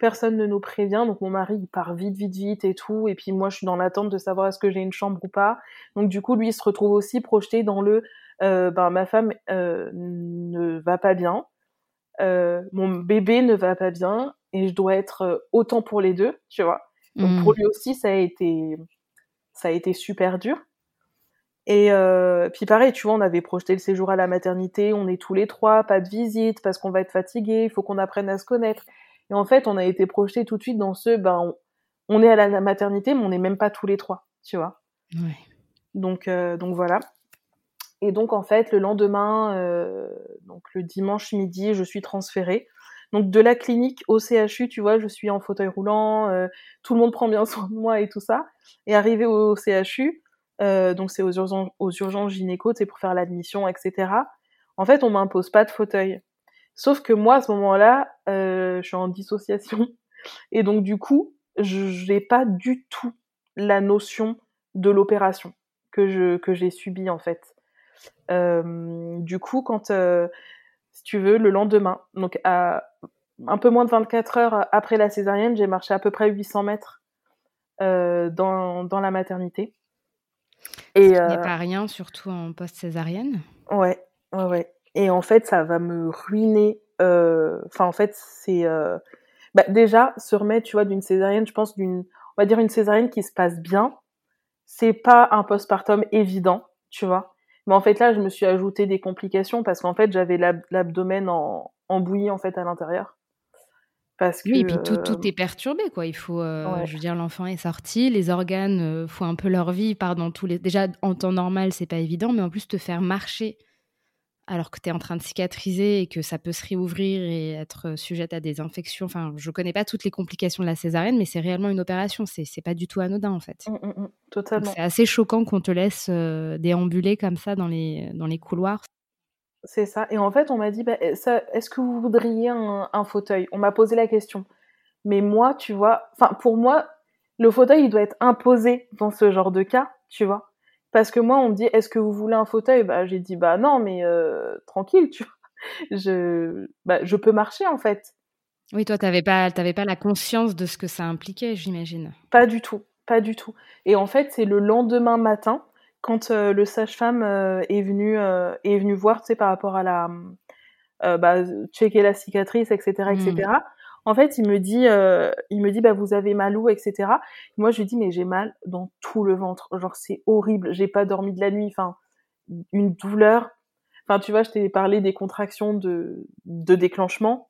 personne ne nous prévient. Donc mon mari il part vite, vite, vite et tout. Et puis moi je suis dans l'attente de savoir est-ce que j'ai une chambre ou pas. Donc du coup lui il se retrouve aussi projeté dans le euh, ben ma femme euh, ne va pas bien, euh, mon bébé ne va pas bien et je dois être autant pour les deux, tu vois. Donc pour mmh. lui aussi ça a été ça a été super dur. Et puis pareil, tu vois, on avait projeté le séjour à la maternité, on est tous les trois, pas de visite parce qu'on va être fatigué, il faut qu'on apprenne à se connaître. Et en fait, on a été projeté tout de suite dans ce, ben, on, est à la maternité, mais on n'est même pas tous les trois, tu vois. Ouais. Donc, euh, donc voilà. Et donc en fait, le lendemain, euh, donc le dimanche midi, je suis transférée. Donc de la clinique au CHU, tu vois, je suis en fauteuil roulant, euh, tout le monde prend bien soin de moi et tout ça. Et arrivé au CHU, donc c'est aux urgences, aux urgences gynéco, c'est pour faire l'admission, etc. En fait, on m'impose pas de fauteuil. Sauf que moi, à ce moment-là, euh, je suis en dissociation. Et donc, du coup, je n'ai pas du tout la notion de l'opération que je que j'ai subie, en fait. Euh, du coup, quand, euh, si tu veux, le lendemain, donc à un peu moins de 24 heures après la césarienne, j'ai marché à peu près 800 mètres dans, dans la maternité. Et, Ce n'est pas rien, surtout en post-césarienne. Ouais, ouais, ouais. Et en fait, ça va me ruiner. Euh, enfin, en fait, c'est euh, bah, déjà se remettre, tu vois, d'une césarienne. Je pense d'une, on va dire une césarienne qui se passe bien. C'est pas un postpartum évident, tu vois. Mais en fait, là, je me suis ajouté des complications parce qu'en fait, j'avais l'abdomen en, en bouillie en fait à l'intérieur. Parce que, oui, et puis tout, tout, est perturbé, quoi. Il faut, euh, je veux dire, l'enfant est sorti, les organes font un peu leur vie, pardon, tous les. Déjà, en temps normal, c'est pas évident, mais en plus, te faire marcher alors que tu es en train de cicatriser et que ça peut se réouvrir et être sujette à des infections. Enfin, je connais pas toutes les complications de la césarienne, mais c'est réellement une opération. C'est, c'est pas du tout anodin, en fait. Mmh, mmh, mmh. C'est assez choquant qu'on te laisse euh, déambuler comme ça dans les, dans les couloirs. C'est ça. Et en fait, on m'a dit, bah, est-ce que vous voudriez un, un fauteuil? On m'a posé la question. Mais moi, tu vois, enfin, pour moi, le fauteuil, il doit être imposé dans ce genre de cas, tu vois. Parce que moi, on me dit, est-ce que vous voulez un fauteuil? Bah, j'ai dit, bah non, mais euh, tranquille, tu vois. Je, bah, je peux marcher en fait. Oui, toi, t'avais pas, t'avais pas la conscience de ce que ça impliquait, j'imagine. Pas du tout, pas du tout. Et en fait, c'est le lendemain matin quand euh, le sage-femme euh, est venu est venu voir, tu sais, par rapport à la, bah, checker la cicatrice, etc., etc. En fait, il me dit, euh, il me dit, bah vous avez mal où, etc. Moi, je lui dis, mais j'ai mal dans tout le ventre. Genre, c'est horrible. J'ai pas dormi de la nuit. Enfin, une douleur. Enfin, tu vois, je t'ai parlé des contractions de, de déclenchement.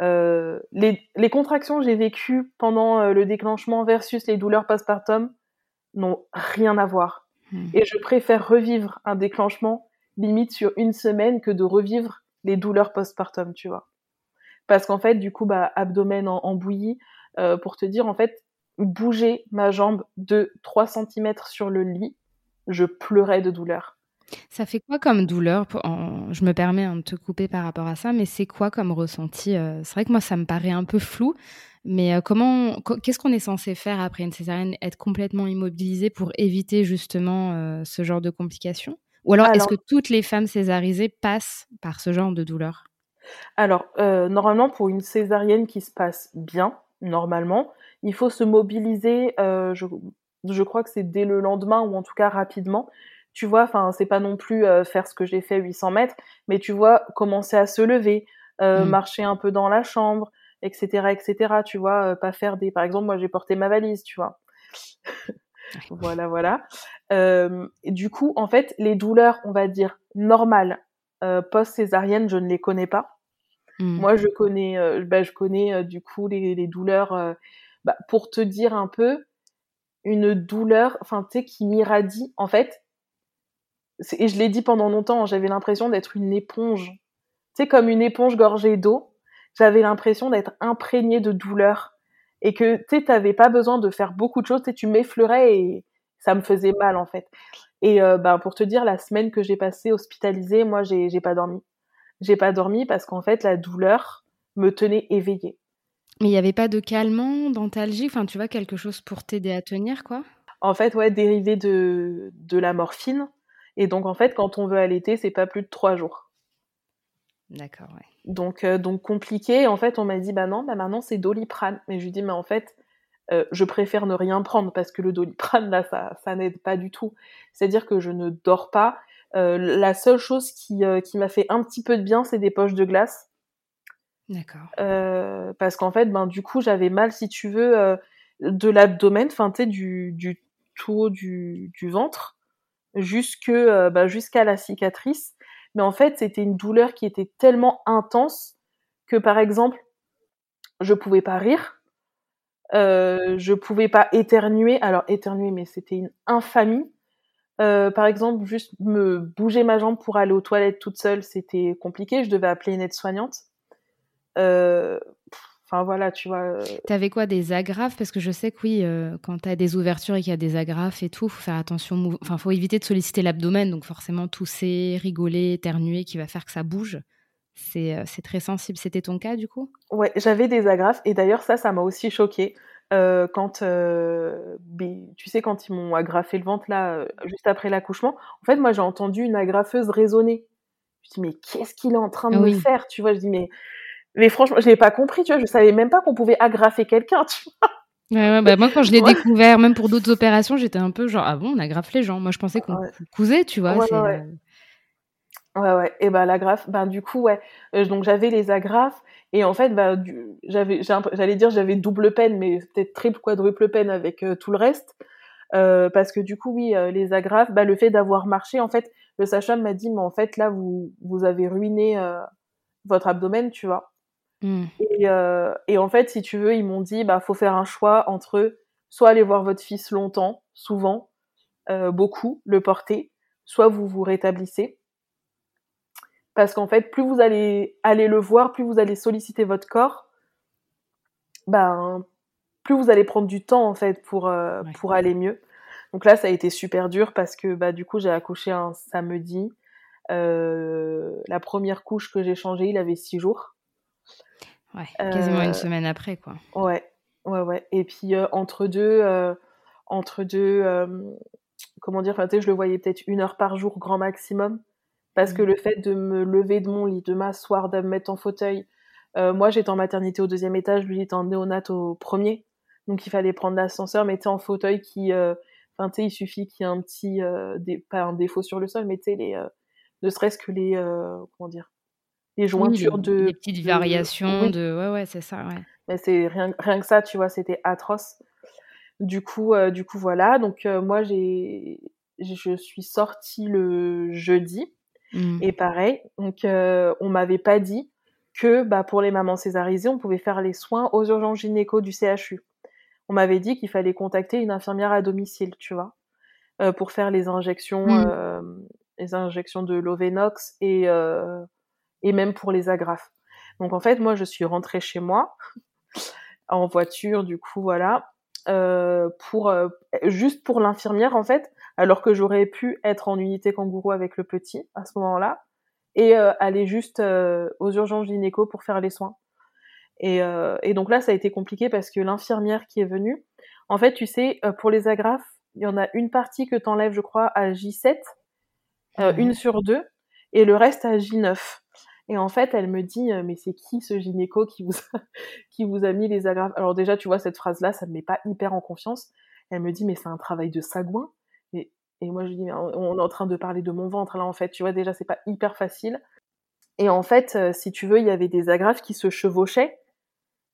Euh, les, les contractions que j'ai vécues pendant euh, le déclenchement versus les douleurs postpartum n'ont rien à voir. Hmm. Et je préfère revivre un déclenchement limite sur une semaine que de revivre les douleurs postpartum, tu vois parce qu'en fait, du coup, bah, abdomen en, bouillie, euh, pour te dire, en fait, bouger ma jambe de 3 cm sur le lit, je pleurais de douleur. Ça fait quoi comme douleur Je me permets hein, de te couper par rapport à ça, mais c'est quoi comme ressenti C'est vrai que moi, ça me paraît un peu flou, mais comment, qu'est-ce qu'on est censé faire après une césarienne? Être complètement immobilisé pour éviter justement ce genre de complications? Ou alors, est-ce que toutes les femmes césarisées passent par ce genre de douleur? Alors, normalement, pour une césarienne qui se passe bien, normalement, il faut se mobiliser, je, je crois que c'est dès le lendemain ou en tout cas rapidement, tu vois, enfin, c'est pas non plus euh, faire ce que j'ai fait 800 mètres, mais tu vois, commencer à se lever, euh, mmh. marcher un peu dans la chambre, etc., etc. Tu vois, euh, pas faire des, par exemple, moi j'ai porté ma valise, tu vois. voilà, voilà. du coup, en fait, les douleurs, on va dire normales post-césarienne, je ne les connais pas. Mmh. Moi, je connais, bah, je connais du coup les, douleurs. Bah, pour te dire un peu, une douleur, enfin, tu sais, qui m'irradie. En fait, et je l'ai dit pendant longtemps, j'avais l'impression d'être une éponge. Tu sais, comme une éponge gorgée d'eau. J'avais l'impression d'être imprégnée de douleur. Et que, tu sais, t'avais pas besoin de faire beaucoup de choses. Tu tu m'effleurais et ça me faisait mal, en fait. Et euh, ben, pour te dire, la semaine que j'ai passée hospitalisée, moi, j'ai pas dormi. J'ai pas dormi parce qu'en fait, la douleur me tenait éveillée. Mais il n'y avait pas de calmant, d'antalgie, enfin, tu vois, quelque chose pour t'aider à tenir, quoi? En fait, ouais, dérivé de, de la morphine. Et donc, en fait, quand on veut allaiter, c'est pas plus de trois jours. D'accord, ouais. Donc, euh, donc compliqué. En fait, on m'a dit, bah non, bah maintenant c'est doliprane. Mais je lui dis, mais en fait, euh, je préfère ne rien prendre parce que le doliprane, là, ça, ça n'aide pas du tout. C'est-à-dire que je ne dors pas. Euh, la seule chose qui, qui m'a fait un petit peu de bien, c'est des poches de glace. D'accord. parce qu'en fait, ben, du coup, j'avais mal, si tu veux, de l'abdomen, enfin, tu sais, du, du tout haut du, du ventre jusque euh, bah, jusqu'à la cicatrice. Mais en fait, c'était une douleur qui était tellement intense que, par exemple, je pouvais pas rire, euh, je pouvais pas éternuer. Alors éternuer, mais c'était une infamie. Euh, par exemple, juste me bouger ma jambe pour aller aux toilettes toute seule, c'était compliqué. Je devais appeler une aide-soignante. Euh, Enfin voilà, tu vois. Euh, T'avais quoi des agrafes? Parce que je sais que oui, euh, quand t'as des ouvertures et qu'il y a des agrafes et tout, faut faire attention. Enfin, faut éviter de solliciter l'abdomen, donc forcément tousser, rigoler, éternuer, qui va faire que ça bouge. C'est très sensible. C'était ton cas du coup? Ouais, j'avais des agrafes et d'ailleurs ça, ça m'a aussi choqué quand, tu sais, quand ils m'ont agrafé le ventre là, juste après l'accouchement. En fait, moi j'ai entendu une agrafeuse résonner. Je dis mais qu'est-ce qu'il est en train de me faire Tu vois? Je dis mais mais franchement, je l'ai pas compris, tu vois? Je savais même pas qu'on pouvait agrafer quelqu'un, tu vois? Ouais, ouais, bah moi, quand je l'ai découvert, même pour d'autres opérations, j'étais un peu genre, ah bon, on agrafe les gens. Moi, je pensais qu'on cousait, tu vois. Ouais, ouais. Euh. Et bah, l'agrafe, bah, du coup, ouais. Euh, donc, j'avais les agrafes. Et en fait, bah, j'avais, j'allais dire, j'avais double peine, mais peut-être triple, quadruple peine avec euh, tout le reste. parce que du coup, oui, les agrafes, bah, le fait d'avoir marché, en fait, le sage m'a dit, mais en fait, là, vous, vous avez ruiné votre abdomen, tu vois. Mm. Et, euh, et, en fait, si tu veux, ils m'ont dit, bah, faut faire un choix entre soit aller voir votre fils longtemps, souvent, euh, beaucoup, le porter, soit vous vous rétablissez. Parce qu'en fait, plus vous allez aller le voir, plus vous allez solliciter votre corps, ben, plus vous allez prendre du temps en fait pour euh, pour aller mieux. Donc là, ça a été super dur parce que bah du coup, j'ai accouché un samedi. Euh, la première couche que j'ai changée, il avait six jours. Ouais, quasiment une euh, semaine après, quoi. Ouais, ouais, ouais. Et puis euh, entre deux, entre deux, comment dire, enfin, tu sais, je le voyais peut-être une heure par jour, grand maximum. Parce que mmh. le fait de me lever de mon lit, de m'asseoir, de me mettre en fauteuil, moi j'étais en maternité au deuxième étage, lui il était en néonat au premier. Donc il fallait prendre l'ascenseur, mais en fauteuil qui, enfin tu sais, il suffit qu'il y ait un petit, pas un défaut sur le sol, mais tu sais, les, ne serait-ce que les, comment dire, les jointures de. Des petites variations de. Ouais, ouais, c'est ça, ouais. Mais c'est rien, rien que ça, tu vois, c'était atroce. Du coup, euh, du coup, voilà. Donc, euh, moi, j'ai, je suis sortie le jeudi. Mmh. Et pareil, donc, euh, on m'avait pas dit que bah, pour les mamans césarisées, on pouvait faire les soins aux urgences gynéco du CHU. On m'avait dit qu'il fallait contacter une infirmière à domicile, tu vois, pour faire les injections, mmh. les injections de l'Ovenox et et même pour les agrafes. Donc en fait, moi, je suis rentrée chez moi en voiture, du coup, voilà, euh, pour euh, juste pour l'infirmière en fait, alors que j'aurais pu être en unité kangourou avec le petit à ce moment-là et euh, aller juste euh, aux urgences gynéco pour faire les soins. Et, euh, et, donc là, ça a été compliqué parce que l'infirmière qui est venue, en fait, tu sais, pour les agrafes, il y en a une partie que t'enlèves, je crois, à J7, une sur deux, et le reste à J9. Et en fait, elle me dit, mais c'est qui ce gynéco qui vous a, qui vous a mis les agrafes? Alors déjà, tu vois, cette phrase-là, ça me met pas hyper en confiance. Elle me dit, mais c'est un travail de sagouin. Et, moi, je dis, on est en train de parler de mon ventre là, en fait. Tu vois, déjà, c'est pas hyper facile. Et en fait, si tu veux, il y avait des agrafes qui se chevauchaient.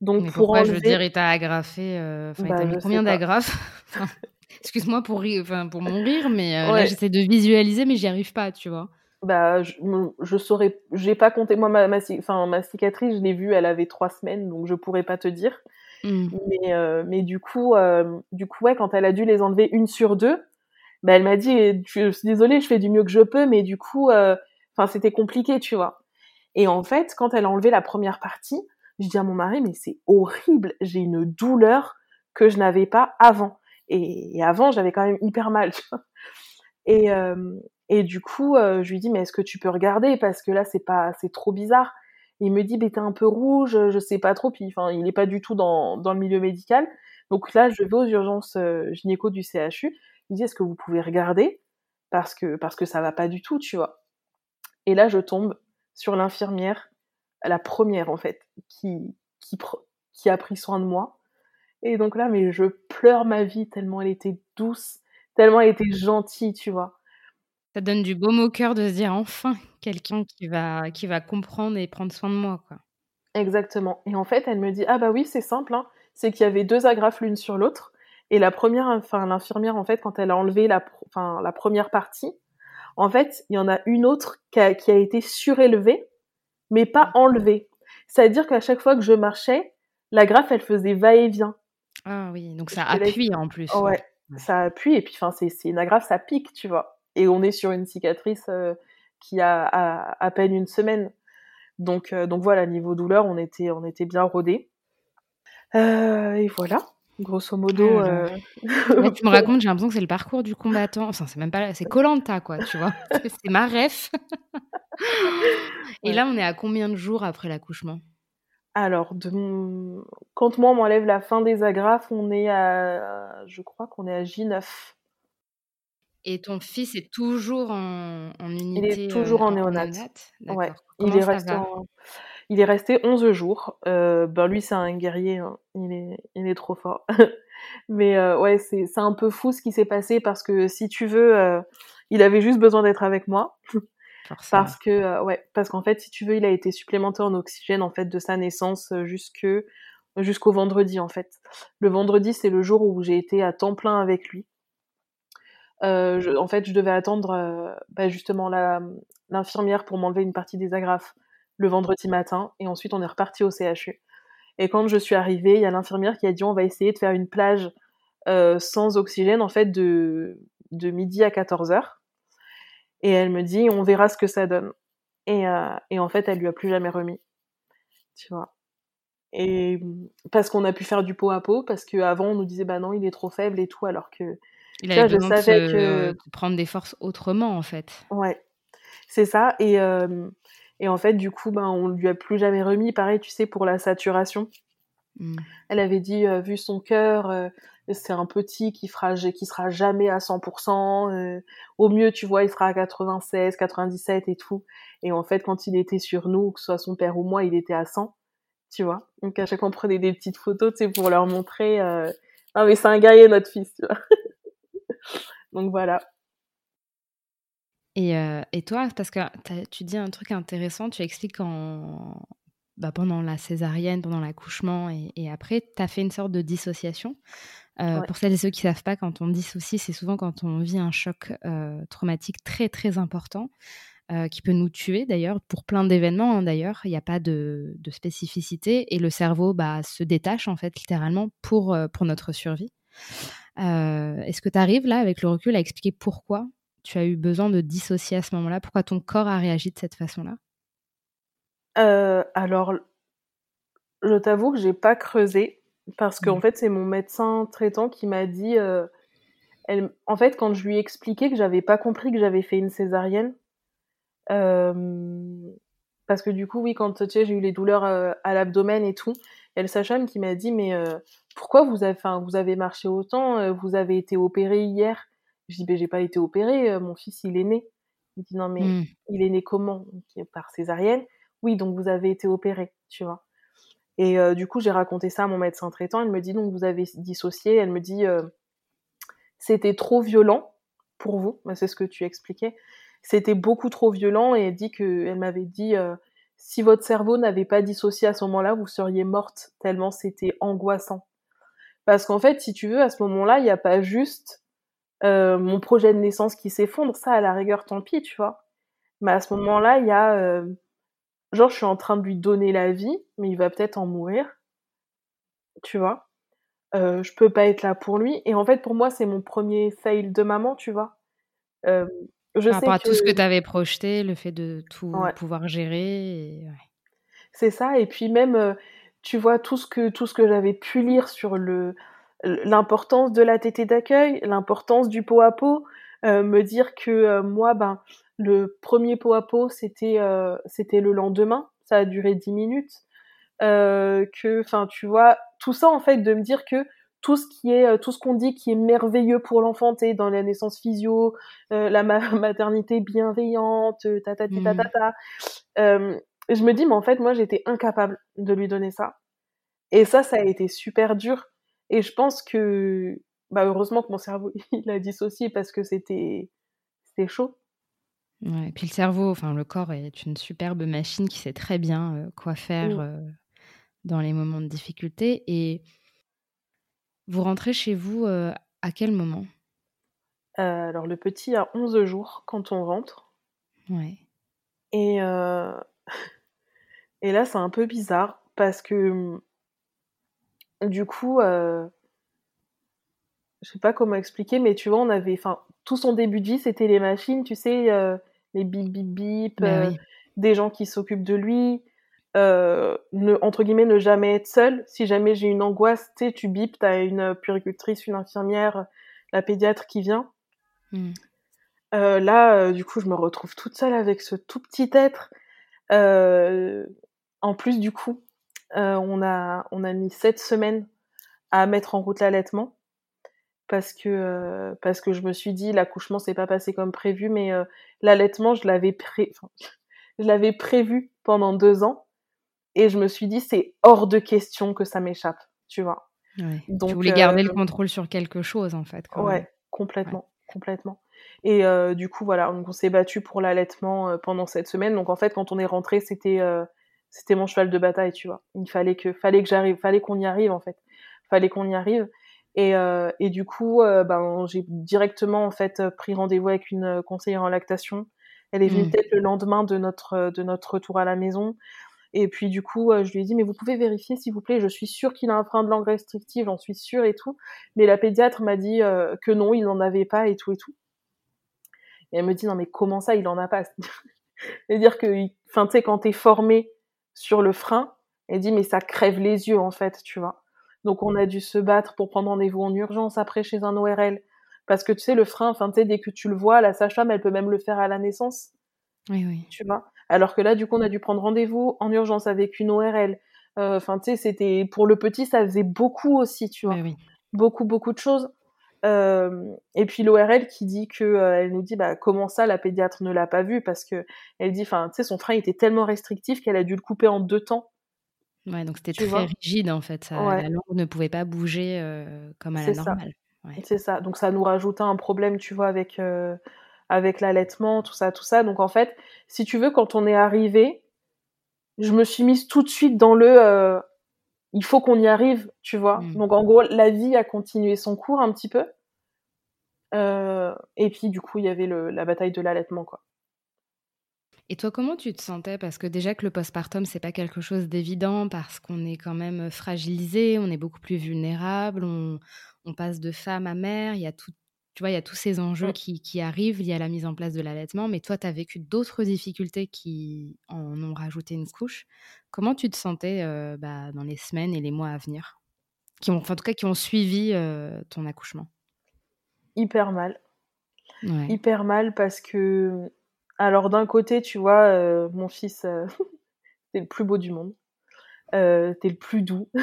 Donc mais pour pourquoi, je veux dire, il t'a agrafé. Euh... Enfin, bah, mis combien d'agrafes? Excuse-moi pour, enfin, pour mon rire, mais euh, là, j'essaie de visualiser, mais j'y arrive pas, tu vois. Bah, je, je saurais, j'ai pas compté. Moi, ma, ma, enfin, ma cicatrice, je l'ai vue, elle avait trois semaines, donc je pourrais pas te dire. Mmh. Mais, euh, mais du coup, euh, du coup, ouais, quand elle a dû les enlever une sur deux, bah, elle m'a dit, je suis désolée, je fais du mieux que je peux, mais du coup, euh, enfin, c'était compliqué, tu vois. Et en fait, quand elle a enlevé la première partie, je dis à mon mari, mais c'est horrible, j'ai une douleur que je n'avais pas avant. Et, avant, j'avais quand même hyper mal, tu vois. Et, euh, et du coup, euh, je lui dis, mais est-ce que tu peux regarder? Parce que là, c'est pas, c'est trop bizarre. Il me dit, mais t'es un peu rouge, je sais pas trop. Puis, il est pas du tout dans, dans le milieu médical. Donc là, je vais aux urgences euh, gynéco du CHU. Il dit, est-ce que vous pouvez regarder Parce que, parce que ça va pas du tout, tu vois. Et là, je tombe sur l'infirmière, la première en fait, qui, qui, qui a pris soin de moi. Et donc là, mais je pleure ma vie tellement elle était douce, tellement elle était gentille, tu vois. Ça donne du baume au cœur de se dire enfin quelqu'un qui va, qui va comprendre et prendre soin de moi, quoi. Exactement. Et en fait, elle me dit ah bah oui, c'est simple, hein. c'est qu'il y avait deux agrafes l'une sur l'autre. Et la première, enfin l'infirmière en fait, quand elle a enlevé la, enfin la première partie, en fait, il y en a une autre qui a, qui a été surélevée, mais pas enlevée. C'est-à-dire qu'à chaque fois que je marchais, la graffe, elle faisait va-et-vient. Ah oui, donc ça appuie en plus. Ouais, ça appuie et puis enfin c'est une agrafe, ça pique, tu vois. Et on est sur une cicatrice euh, qui a à, peine une semaine. Donc euh, donc voilà, niveau douleur, on était on était bien rodés. Euh, et voilà, grosso modo. Euh... tu me racontes, j'ai l'impression que c'est le parcours du combattant. Enfin, c'est même pas, c'est Colanta quoi, tu vois. c'est ma ref. et là, on est à combien de jours après l'accouchement? Alors, de quand moi on m'enlève la fin des agrafes, on est à, je crois qu'on est à J9. Et ton fils est toujours en, en unité Il est toujours en néonat. Ouais. Il est, resté il est resté 11 jours. Euh, ben lui, c'est un guerrier. Hein. Il, est... il est trop fort. Mais euh, ouais, c'est un peu fou ce qui s'est passé parce que si tu veux, euh, il avait juste besoin d'être avec moi. Parce que ouais, parce qu'en fait, si tu veux, il a été supplémenté en oxygène en fait de sa naissance jusque jusqu'au vendredi en fait. Le vendredi, c'est le jour où j'ai été à temps plein avec lui. Euh, en fait, je devais attendre euh, bah, justement l'infirmière pour m'enlever une partie des agrafes le vendredi matin, et ensuite on est reparti au CHU. Et quand je suis arrivée, il y a l'infirmière qui a dit on va essayer de faire une plage sans oxygène en fait de de midi à 14 heures et elle me dit, on verra ce que ça donne. Et, euh, et en fait, elle lui a plus jamais remis. Tu vois. Et parce qu'on a pu faire du pot à pot, parce qu'avant, on nous disait, bah non, il est trop faible et tout, alors que. Il a besoin je savais que... prendre des forces autrement, en fait. Ouais. C'est ça. Et, euh, et en fait, du coup, ben, on lui a plus jamais remis. Pareil, tu sais, pour la saturation. Mmh. Elle avait dit, euh, vu son cœur, euh, c'est un petit qui fera qui sera jamais à 100%. Euh, au mieux, tu vois, il sera à 96, 97 et tout. Et en fait, quand il était sur nous, que ce soit son père ou moi, il était à 100. Tu vois. Donc à chaque fois, on prenait des petites photos, tu sais, pour leur montrer. Ah mais c'est un guerrier notre fils, tu vois. Donc voilà. Et, euh, et toi, parce que tu dis un truc intéressant, tu expliques en, bah, pendant la césarienne, pendant l'accouchement et, et, après, tu as fait une sorte de dissociation. Euh, pour celles et ceux qui ne savent pas, quand on dissocie, c'est souvent quand on vit un choc euh, traumatique très très important. Euh, qui peut nous tuer d'ailleurs pour plein d'événements hein, d'ailleurs il n'y a pas de, de, spécificité et le cerveau bah, se détache en fait littéralement pour, pour notre survie est-ce que tu arrives là avec le recul à expliquer pourquoi tu as eu besoin de dissocier à ce moment-là? Pourquoi ton corps a réagi de cette façon-là? Alors je t'avoue que j'ai pas creusé parce qu'en mmh. fait, c'est mon médecin traitant qui m'a dit euh, elle, en fait, quand je lui ai expliqué que j'avais pas compris que j'avais fait une césarienne, parce que du coup, oui, quand tu sais, j'ai eu les douleurs à l'abdomen et tout, il y a le sage-femme qui m'a dit, mais pourquoi vous avez, vous avez marché autant Vous avez été opéré hier? Je dis, ben j'ai pas été opéré, mon fils il est né. Il dit, non mais mmh. il est né comment? Par césarienne. Oui, donc vous avez été opéré, tu vois. Et du coup, j'ai raconté ça à mon médecin traitant. Il me dit, donc vous avez dissocié. Elle me dit, c'était trop violent pour vous. C'est ce que tu expliquais. C'était beaucoup trop violent et elle dit que, elle m'avait dit, si votre cerveau n'avait pas dissocié à ce moment-là, vous seriez morte tellement c'était angoissant. Parce qu'en fait, si tu veux, à ce moment-là, il n'y a pas juste euh, mon projet de naissance qui s'effondre, ça à la rigueur, tant pis, tu vois. Mais à ce moment-là, il y a, euh, genre, je suis en train de lui donner la vie, mais il va peut-être en mourir, tu vois. Euh, je peux pas être là pour lui. Et en fait, pour moi, c'est mon premier fail de maman, tu vois. Euh, je Par rapport à tout ce que tu avais projeté, le fait de tout pouvoir gérer. C'est ça. Et puis même, tu vois, tout ce que, tout ce que j'avais pu lire sur le, l'importance de la tétée d'accueil, l'importance du pot à pot, euh, me dire que euh, moi, ben, le premier pot à pot, c'était, euh, c'était le lendemain, ça a duré 10 minutes, que, enfin, tu vois, tout ça, en fait, de me dire que tout ce qui est, tout ce qu'on dit qui est merveilleux pour l'enfant, dans la naissance physio, la maternité bienveillante, ta ta ta ta ta, ta je me dis, mais en fait, moi, j'étais incapable de lui donner ça. Et ça, ça a été super dur. Et je pense que, bah, heureusement que mon cerveau, il a dissocié parce que c'était, chaud. Ouais, et puis le cerveau, enfin le corps est une superbe machine qui sait très bien euh, quoi faire mmh. euh, dans les moments de difficulté. Et vous rentrez chez vous euh, à quel moment? Alors le petit a 11 jours quand on rentre. Ouais. Et Et là, c'est un peu bizarre parce que du coup, euh, je sais pas comment expliquer, mais tu vois, on avait, enfin, tout son début de vie, c'était les machines, tu sais, euh, les bip bip bip, bah euh, des gens qui s'occupent de lui, ne, entre guillemets, ne jamais être seul. Si jamais j'ai une angoisse, tu sais, tu bip, t'as une puricultrice, une infirmière, la pédiatre qui vient. Mmh. là, du coup, je me retrouve toute seule avec ce tout petit être. Euh, en plus, du coup, euh, on, a, on a mis sept semaines à mettre en route l'allaitement parce que euh, parce que je me suis dit l'accouchement s'est pas passé comme prévu, mais euh, l'allaitement je l'avais pré... je l'avais prévu pendant deux ans et je me suis dit c'est hors de question que ça m'échappe, tu vois. Donc, tu voulais garder le contrôle sur quelque chose en fait. ouais, complètement, complètement. Et du coup voilà, on s'est battu pour l'allaitement pendant cette semaine. Donc en fait quand on est rentré c'était c'était mon cheval de bataille, tu vois. Il fallait que, fallait que j'arrive, fallait qu'on y arrive en fait, fallait qu'on y arrive. Et, euh, et du coup, euh, ben j'ai directement en fait pris rendez-vous avec une conseillère en lactation. Elle est venue mmh. peut-être le lendemain de notre de notre retour à la maison. Et puis du coup, euh, je lui ai dit mais vous pouvez vérifier s'il vous plaît. Je suis sûre qu'il a un frein de langue restrictif, j'en suis sûre et tout. Mais la pédiatre m'a dit que non, il n'en avait pas et tout et tout. Et elle me dit non mais comment ça, il en a pas? C'est-à-dire que, enfin tu sais quand t'es formé sur le frein et dit mais ça crève les yeux en fait, tu vois. Donc on a dû se battre pour prendre rendez-vous en urgence après chez un ORL parce que tu sais le frein, enfin tu sais dès que tu le vois, la sage-femme elle peut même le faire à la naissance. Oui oui. Tu vois. Alors que là du coup on a dû prendre rendez-vous en urgence avec une ORL. Euh, enfin tu sais c'était pour le petit ça faisait beaucoup aussi, tu vois. Oui, Beaucoup beaucoup de choses. Euh, et puis l'ORL qui dit que euh, elle nous dit bah comment ça la pédiatre ne l'a pas vu? Parce que elle dit enfin tu sais son frein était tellement restrictif qu'elle a dû le couper en deux temps. Ouais donc c'était très rigide en fait la langue ne pouvait pas bouger euh, comme à la normale. C'est ça. Donc ça nous rajoutait un problème tu vois avec avec l'allaitement tout ça tout ça. Donc en fait si tu veux quand on est arrivé je me suis mise tout de suite dans le il faut qu'on y arrive, tu vois. Mm. Donc en gros, la vie a continué son cours un petit peu. Euh, et puis du coup, il y avait la bataille de l'allaitement, quoi. Et toi, comment tu te sentais? Parce que déjà que le postpartum, c'est pas quelque chose d'évident parce qu'on est quand même fragilisé, on est beaucoup plus vulnérable, on, on passe de femme à mère, il y a tout, tu vois, il y a tous ces enjeux qui, qui, arrivent liés à la mise en place de l'allaitement, mais toi, tu as vécu d'autres difficultés qui en ont rajouté une couche. Comment tu te sentais euh, bah, dans les semaines et les mois à venir qui ont, En tout cas, qui ont suivi euh, ton accouchement? Hyper mal. Hyper mal parce que, alors d'un côté, tu vois, euh, mon fils, c'est le plus beau du monde. T'es le plus doux.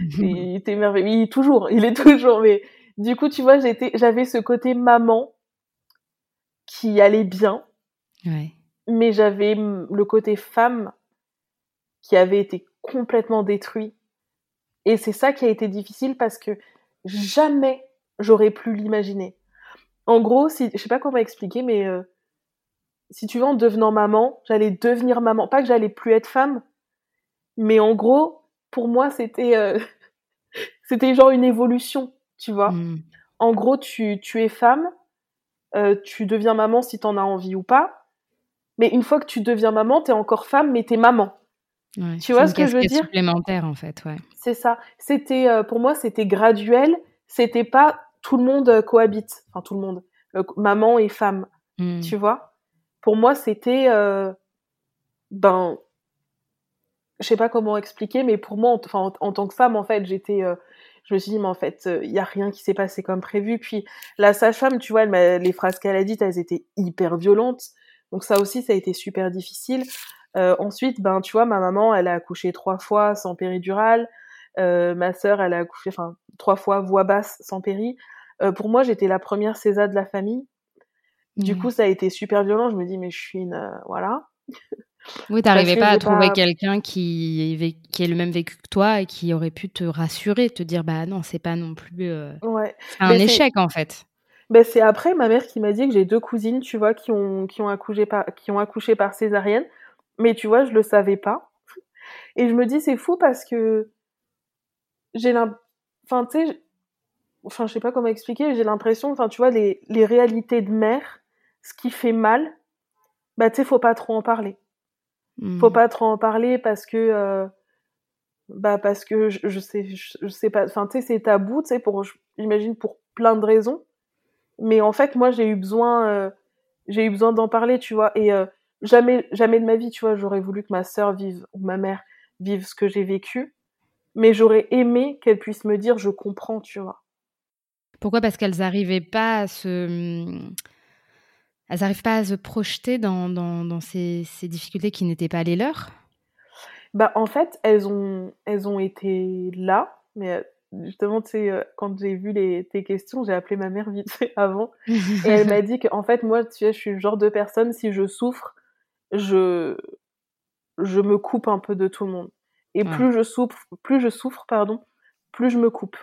t'es merveilleux. Il est toujours, il est toujours. Mais du coup, tu vois, j'étais, j'avais ce côté maman qui allait bien. Mais j'avais le côté femme qui avait été complètement détruit. Et c'est ça qui a été difficile parce que jamais j'aurais pu l'imaginer. En gros, si, je sais pas comment expliquer, mais euh, si tu veux, en devenant maman, j'allais devenir maman. Pas que j'allais plus être femme, mais en gros, pour moi, c'était euh, c'était genre une évolution, tu vois. Hmm. En gros, tu, tu es femme, euh, tu deviens maman si t'en as envie ou pas. Mais une fois que tu deviens maman, t'es encore femme, mais t'es maman. tu vois ce que je veux dire? supplémentaire en fait, ouais. C'est ça. C'était euh, pour moi, c'était graduel. C'était pas tout le monde cohabite. Enfin, tout le monde. maman et femme. Hmm. Tu vois? Pour moi, c'était ben je sais pas comment expliquer, mais pour moi, en, en, tant que femme, en fait, j'étais, euh, je me suis dit, mais en fait, il euh, y a rien qui s'est passé comme prévu. Puis la sage-femme, tu vois, elle les phrases qu'elle a dites, elles étaient hyper violentes. Donc ça aussi, ça a été super difficile. Euh, ensuite, ben, tu vois, ma maman, elle a accouché trois fois sans péridurale. ma sœur, elle a accouché, enfin, trois fois voix basse sans péri. pour moi, j'étais la première César de la famille. Du mmh. coup, ça a été super violent. Je me dis, mais je suis une, voilà. Oui, t'arrivais pas à trouver quelqu'un qui, qui ait le même vécu que toi et qui aurait pu te rassurer, te dire bah non, c'est pas non plus euh, un échec en fait. Ben, c'est après ma mère qui m'a dit que j'ai deux cousines, tu vois, qui ont, qui ont, accouché, par, qui ont accouché par césarienne. Mais tu vois, je le savais pas. Et je me dis, c'est fou parce que j'ai l'impression. Enfin, tu sais, enfin, je sais pas comment expliquer, j'ai l'impression, enfin, tu vois, les, les réalités de mère, ce qui fait mal, bah, tu sais, faut pas trop en parler. Faut mmh. pas trop en parler parce que euh, bah parce que je, je sais je, sais pas enfin tu sais c'est tabou tu sais pour j'imagine pour plein de raisons. Mais en fait moi j'ai eu besoin euh, j'ai eu besoin d'en parler tu vois. Et euh, jamais jamais de ma vie tu vois j'aurais voulu que ma sœur vive ou ma mère vive ce que j'ai vécu. Mais j'aurais aimé qu'elle puisse me dire je comprends tu vois. Pourquoi? Parce qu'elles arrivaient pas à se elles n'arrivent pas à se projeter dans, dans, dans ces, ces, difficultés qui n'étaient pas les leurs? Bah, En fait, elles ont, elles ont été là, mais euh, justement, tu sais, euh, quand j'ai vu les, tes questions, j'ai appelé ma mère vite fait avant, et elle m'a dit qu'en fait, moi, tu sais, je suis le genre de personne, si je souffre, je, je me coupe un peu de tout le monde. Et plus je souffre, plus je souffre, pardon, plus je me coupe.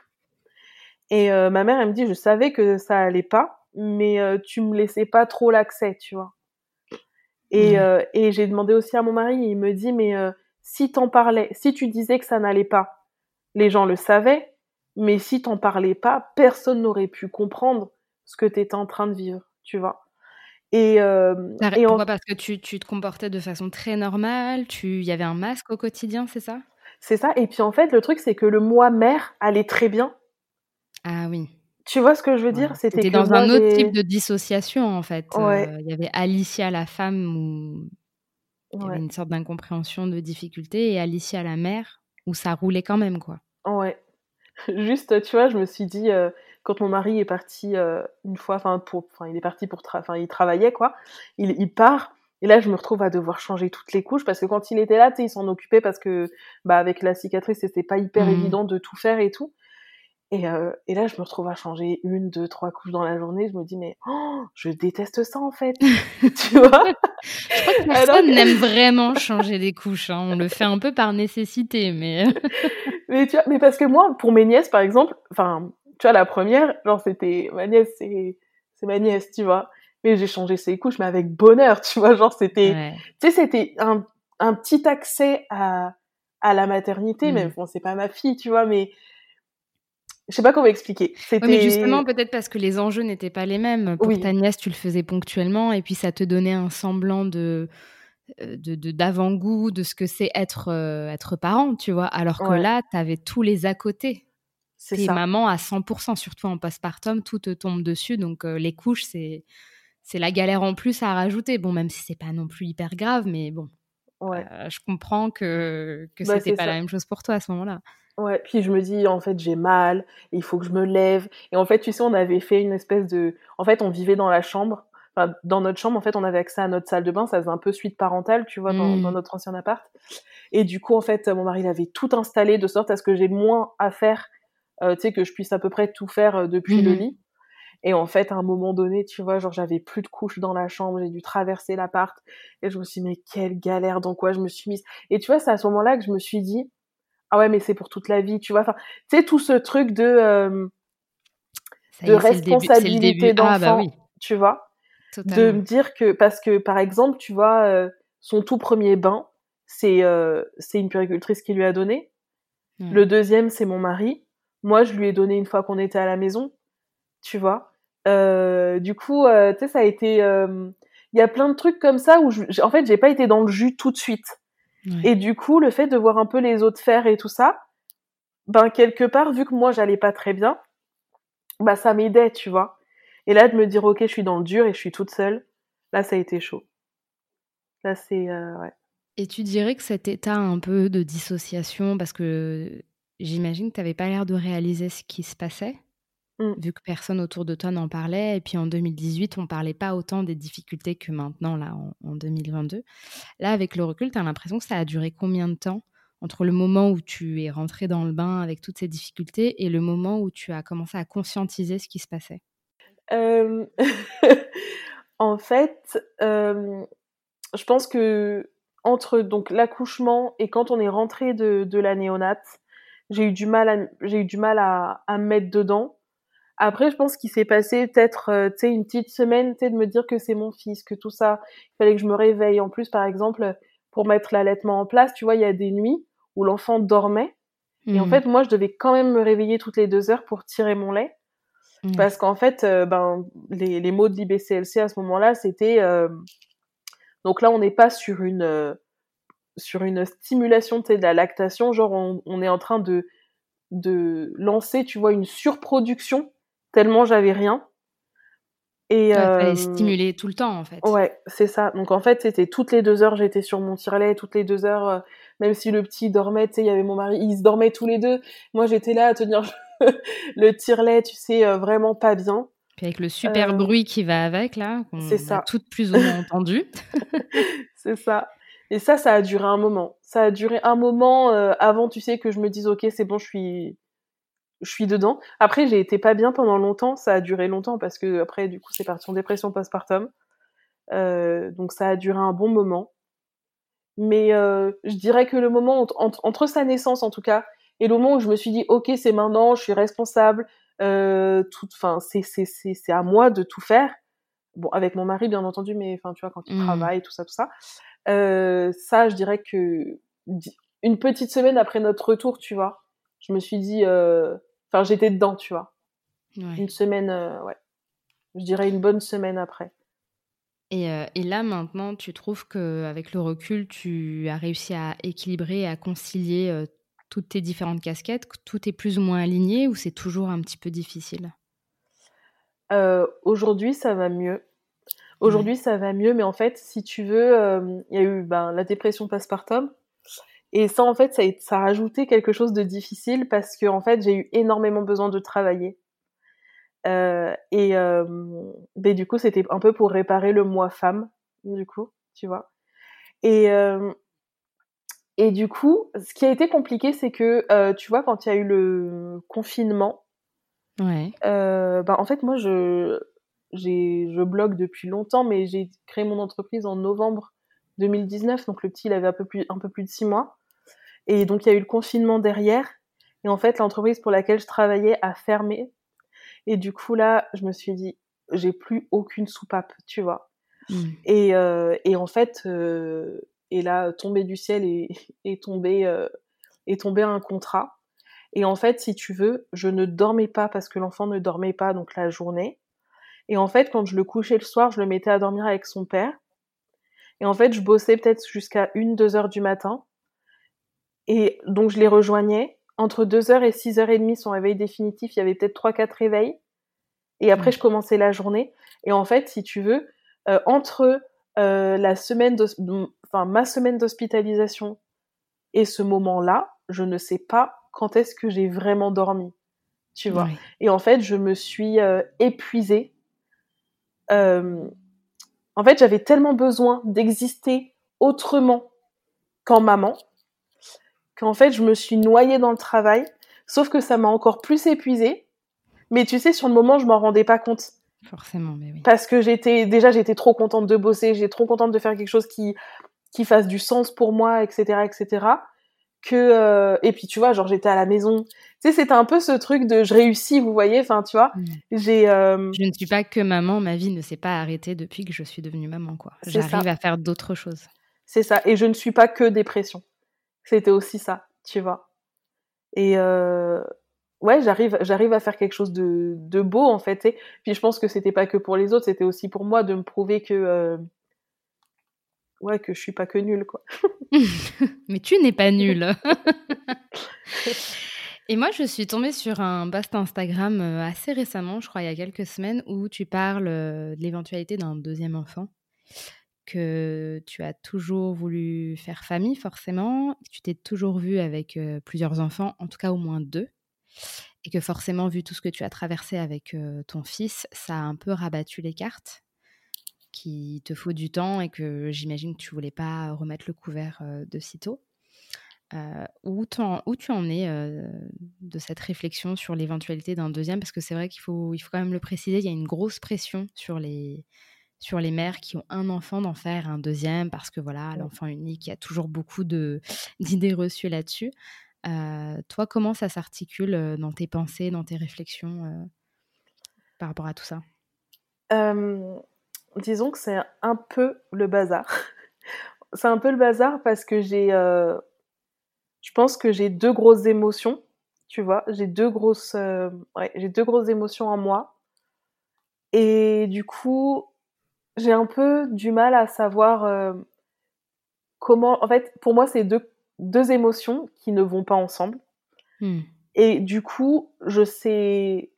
Et euh, ma mère, elle me dit, je savais que ça allait pas, mais euh, tu me laissais pas trop l'accès, tu vois. Et, euh, et j'ai demandé aussi à mon mari, il me dit, mais euh, si t'en parlais, si tu disais que ça n'allait pas, les gens le savaient, mais si t'en parlais pas, personne n'aurait pu comprendre ce que t'étais en train de vivre, tu vois. Et, euh, et pourquoi? Parce que tu, tu, te comportais de façon très normale, il y avait un masque au quotidien, c'est ça? C'est ça. Et puis en fait, le truc, c'est que le moi mère allait très bien. Ah oui. Tu vois ce que je veux dire? C'était dans un autre type de dissociation en fait. Euh, il y avait Alicia la femme où il y avait une sorte d'incompréhension, de difficulté, et Alicia la mère où ça roulait quand même quoi. Ouais. Juste, tu vois, je me suis dit euh, quand mon mari est parti euh, une fois, enfin pour, enfin il est parti pour, enfin il travaillait quoi, il, il part. Et là, je me retrouve à devoir changer toutes les couches parce que quand il était là, tu sais, il s'en occupait parce que, bah, avec la cicatrice, c'était pas hyper mmh. évident de tout faire et tout. Et, euh, et, là, je me retrouve à changer une, deux, trois couches dans la journée. Je me dis, mais oh, je déteste ça en fait. tu vois? Je crois que personne n'aime vraiment changer des couches. Hein. On le fait un peu par nécessité, mais. mais, tu vois, mais parce que moi, pour mes nièces, par exemple, enfin, tu vois, la première, genre, c'était ma nièce, c'est, c'est ma nièce, tu vois. Mais j'ai changé ses couches, mais avec bonheur, tu vois. Genre, c'était, tu sais, c'était un, un petit accès à, à la maternité, mmh. même bon, c'est pas ma fille, tu vois, mais je sais pas comment expliquer. C'était... mais justement, peut-être parce que les enjeux n'étaient pas les mêmes. Pour ta nièce, tu le faisais ponctuellement et puis ça te donnait un semblant de, euh, de, d'avant-goût de ce que c'est être, euh, être parent, tu vois. Alors que là, tu avais tous les à côté. C'est T'es maman à 100%, surtout en postpartum, tout te tombe dessus. Donc euh, les couches, c'est, c'est la galère en plus à rajouter. Bon, même si c'est pas non plus hyper grave, mais bon. Ouais. je comprends que, que bah, c'était pas la même chose pour toi à ce moment-là. Ouais, puis je me dis, en fait, j'ai mal, il faut que je me lève. Et en fait, tu sais, on avait fait une espèce de. En fait, on vivait dans la chambre. Enfin, dans notre chambre, en fait, on avait accès à notre salle de bain. Ça faisait un peu suite parentale, tu vois, dans, dans mmh. notre ancien appart. Et du coup, en fait, mon mari l'avait tout installé de sorte à ce que j'ai moins à faire, euh, tu sais, que je puisse à peu près tout faire euh, depuis le mmh. lit. Et en fait, à un moment donné, tu vois, genre, j'avais plus de couches dans la chambre, j'ai dû traverser l'appart. Et je me suis dit, mais quelle galère, dans quoi je me suis mise? Et tu vois, c'est à ce moment-là que je me suis dit, ah ouais, mais c'est pour toute la vie, tu vois. Enfin, tu sais, tout ce truc de, euh, de responsabilité d'enfant, ah, bah oui. tu vois. De me dire que, parce que, par exemple, tu vois, euh, son tout premier bain, c'est euh, c'est une puricultrice qui lui a donné. Le deuxième, c'est mon mari. Moi, je lui ai donné une fois qu'on était à la maison, tu vois. Euh, du coup, tu sais, ça a été. Il y a plein de trucs comme ça où, je, en fait, j'ai pas été dans le jus tout de suite. Et du coup, le fait de voir un peu les autres faire et tout ça, ben quelque part, vu que moi j'allais pas très bien, bah ça m'aidait, tu vois. Et là, de me dire, ok, je suis dans le dur et je suis toute seule, là, ça a été chaud. Là, c'est ouais. Et tu dirais que cet état un peu de dissociation, parce que j'imagine que tu n'avais pas l'air de réaliser ce qui se passait, mmh. vu que personne autour de toi n'en parlait. Et puis en 2018, on parlait pas autant des difficultés que maintenant, là, en, 2022. Là, avec le recul, tu as l'impression que ça a duré combien de temps entre le moment où tu es rentré dans le bain avec toutes ces difficultés et le moment où tu as commencé à conscientiser ce qui se passait? En fait, je pense que entre donc l'accouchement et quand on est rentré de, de la néonate, j'ai eu du mal à, j'ai eu du mal à, à me mettre dedans. Après, je pense qu'il s'est passé peut-être, euh, tu sais, une petite semaine, tu sais, de me dire que c'est mon fils, que tout ça, il fallait que je me réveille. En plus, par exemple, pour mettre l'allaitement en place, tu vois, il y a des nuits où l'enfant dormait. Et en mmh. fait, moi, je devais quand même me réveiller toutes les deux heures pour tirer mon lait. Mmh. Parce qu'en fait, euh, ben, les, les mots de l'IBCLC à ce moment-là, c'était, euh, donc là, on n'est pas sur une euh, sur une stimulation de la lactation, genre on, est en train de de lancer, tu vois, une surproduction tellement j'avais rien. Et euh, stimuler tout le temps en fait. Ouais, c'est ça. Donc en fait, c'était toutes les deux heures, j'étais sur mon tirelet, toutes les deux heures, euh, même si le petit dormait, tu sais, il y avait mon mari, ils se dormaient tous les deux. Moi, j'étais là à tenir le tirelet, tu sais, vraiment pas bien. Puis avec le super euh, bruit qui va avec, là, c'est ça. a toutes plus ou moins entendu. c'est ça. Et ça, ça a duré un moment. Ça a duré un moment euh, avant, tu sais, que je me dise, ok, c'est bon, je suis, je suis dedans. Après, j'ai été pas bien pendant longtemps. Ça a duré longtemps parce que après, du coup, c'est parti en dépression postpartum. Euh, donc ça a duré un bon moment. Mais euh, je dirais que le moment entre, entre, sa naissance, en tout cas, et le moment où je me suis dit, ok, c'est maintenant, je suis responsable, euh, tout, enfin, c'est, c'est, c'est, c'est à moi de tout faire. Bon, avec mon mari, bien entendu, mais enfin, tu vois, quand il mmh. travaille, tout ça, tout ça. Ça, je dirais que une petite semaine après notre retour, tu vois, je me suis dit, enfin, j'étais dedans, tu vois. Une semaine, euh, ouais. Je dirais une bonne semaine après. Et, et, là, maintenant, tu trouves qu'avec le recul, tu as réussi à équilibrer, à concilier toutes tes différentes casquettes, tout est plus ou moins aligné ou c'est toujours un petit peu difficile? Euh, Aujourd'hui, ça va mieux. Aujourd'hui, ça va mieux, mais en fait, si tu veux, euh, il y a eu ben, la dépression postpartum. Et ça, en fait, ça a, ça a rajouté quelque chose de difficile parce que, en fait, j'ai eu énormément besoin de travailler. Euh, et ben, du coup, c'était un peu pour réparer le moi femme, du coup, tu vois. Et, et du coup, ce qui a été compliqué, c'est que, euh, tu vois, quand il y a eu le confinement, ouais. euh, bah, en fait, moi, je, je blogue depuis longtemps, mais j'ai créé mon entreprise en novembre 2019, donc le petit, il avait un peu plus, un peu plus de six mois. Et donc, il y a eu le confinement derrière. Et en fait, l'entreprise pour laquelle je travaillais a fermé. Et du coup, là, je me suis dit, j'ai plus aucune soupape, tu vois. Mmh. Et, euh, et en fait, euh, et là tombé du ciel et, et tombé euh, est tombé un contrat et en fait si tu veux je ne dormais pas parce que l'enfant ne dormait pas donc la journée et en fait quand je le couchais le soir je le mettais à dormir avec son père et en fait je bossais peut-être jusqu'à une deux heures du matin et donc je les rejoignais entre 2 heures et 6 heures et demie son réveil définitif il y avait peut-être trois quatre réveils et après mmh. je commençais la journée et en fait si tu veux euh, entre euh, la semaine enfin ma semaine d'hospitalisation et ce moment-là, je ne sais pas quand est-ce que j'ai vraiment dormi, tu vois. Et en fait, je me suis euh, épuisée. En fait, j'avais tellement besoin d'exister autrement qu'en maman qu'en fait, je me suis noyée dans le travail. Sauf que ça m'a encore plus épuisée. Mais tu sais, sur le moment, je m'en rendais pas compte. Forcément, mais oui. Parce que j'étais déjà, j'étais trop contente de bosser, j'étais trop contente de faire quelque chose qui qui fasse du sens pour moi, etc., etc. Que euh, et puis tu vois, genre j'étais à la maison. Tu sais, c'était un peu ce truc de je réussis, vous voyez. Enfin, tu vois, mm. j'ai. Euh, je ne suis pas que maman, ma vie ne s'est pas arrêtée depuis que je suis devenue maman, quoi. J'arrive à faire d'autres choses. C'est ça. Et je ne suis pas que dépression. C'était aussi ça, tu vois. Et euh, ouais, j'arrive, j'arrive à faire quelque chose de, de beau en fait. Et puis je pense que c'était pas que pour les autres, c'était aussi pour moi de me prouver que euh, ouais que je suis pas que nulle quoi. Mais tu n'es pas nulle. Et moi, je suis tombée sur un post Instagram euh, assez récemment, je crois il y a quelques semaines, où tu parles de l'éventualité d'un deuxième enfant que tu as toujours voulu faire famille, forcément, que tu t'es toujours vu avec plusieurs enfants, en tout cas au moins deux, et que forcément, vu tout ce que tu as traversé avec ton fils, ça a un peu rabattu les cartes, qu'il te faut du temps et que j'imagine que tu voulais pas remettre le couvert de sitôt. où, où, tu en es de cette réflexion sur l'éventualité d'un deuxième? Parce que c'est vrai qu'il faut, il faut quand même le préciser, il y a une grosse pression sur les, sur les mères qui ont un enfant d'en faire un deuxième parce que voilà, l'enfant unique, il y a toujours beaucoup de, d'idées reçues là-dessus. Euh, toi, comment ça s'articule euh, dans tes pensées, dans tes réflexions euh, par rapport à tout ça? Disons que c'est un peu le bazar. c'est un peu le bazar parce que j'ai, je pense que j'ai deux grosses émotions. Tu vois, j'ai deux grosses, ouais, j'ai deux grosses émotions en moi. Et du coup, j'ai un peu du mal à savoir euh, comment. En fait, pour moi, c'est deux, deux émotions qui ne vont pas ensemble. Hmm. Et du coup, je sais,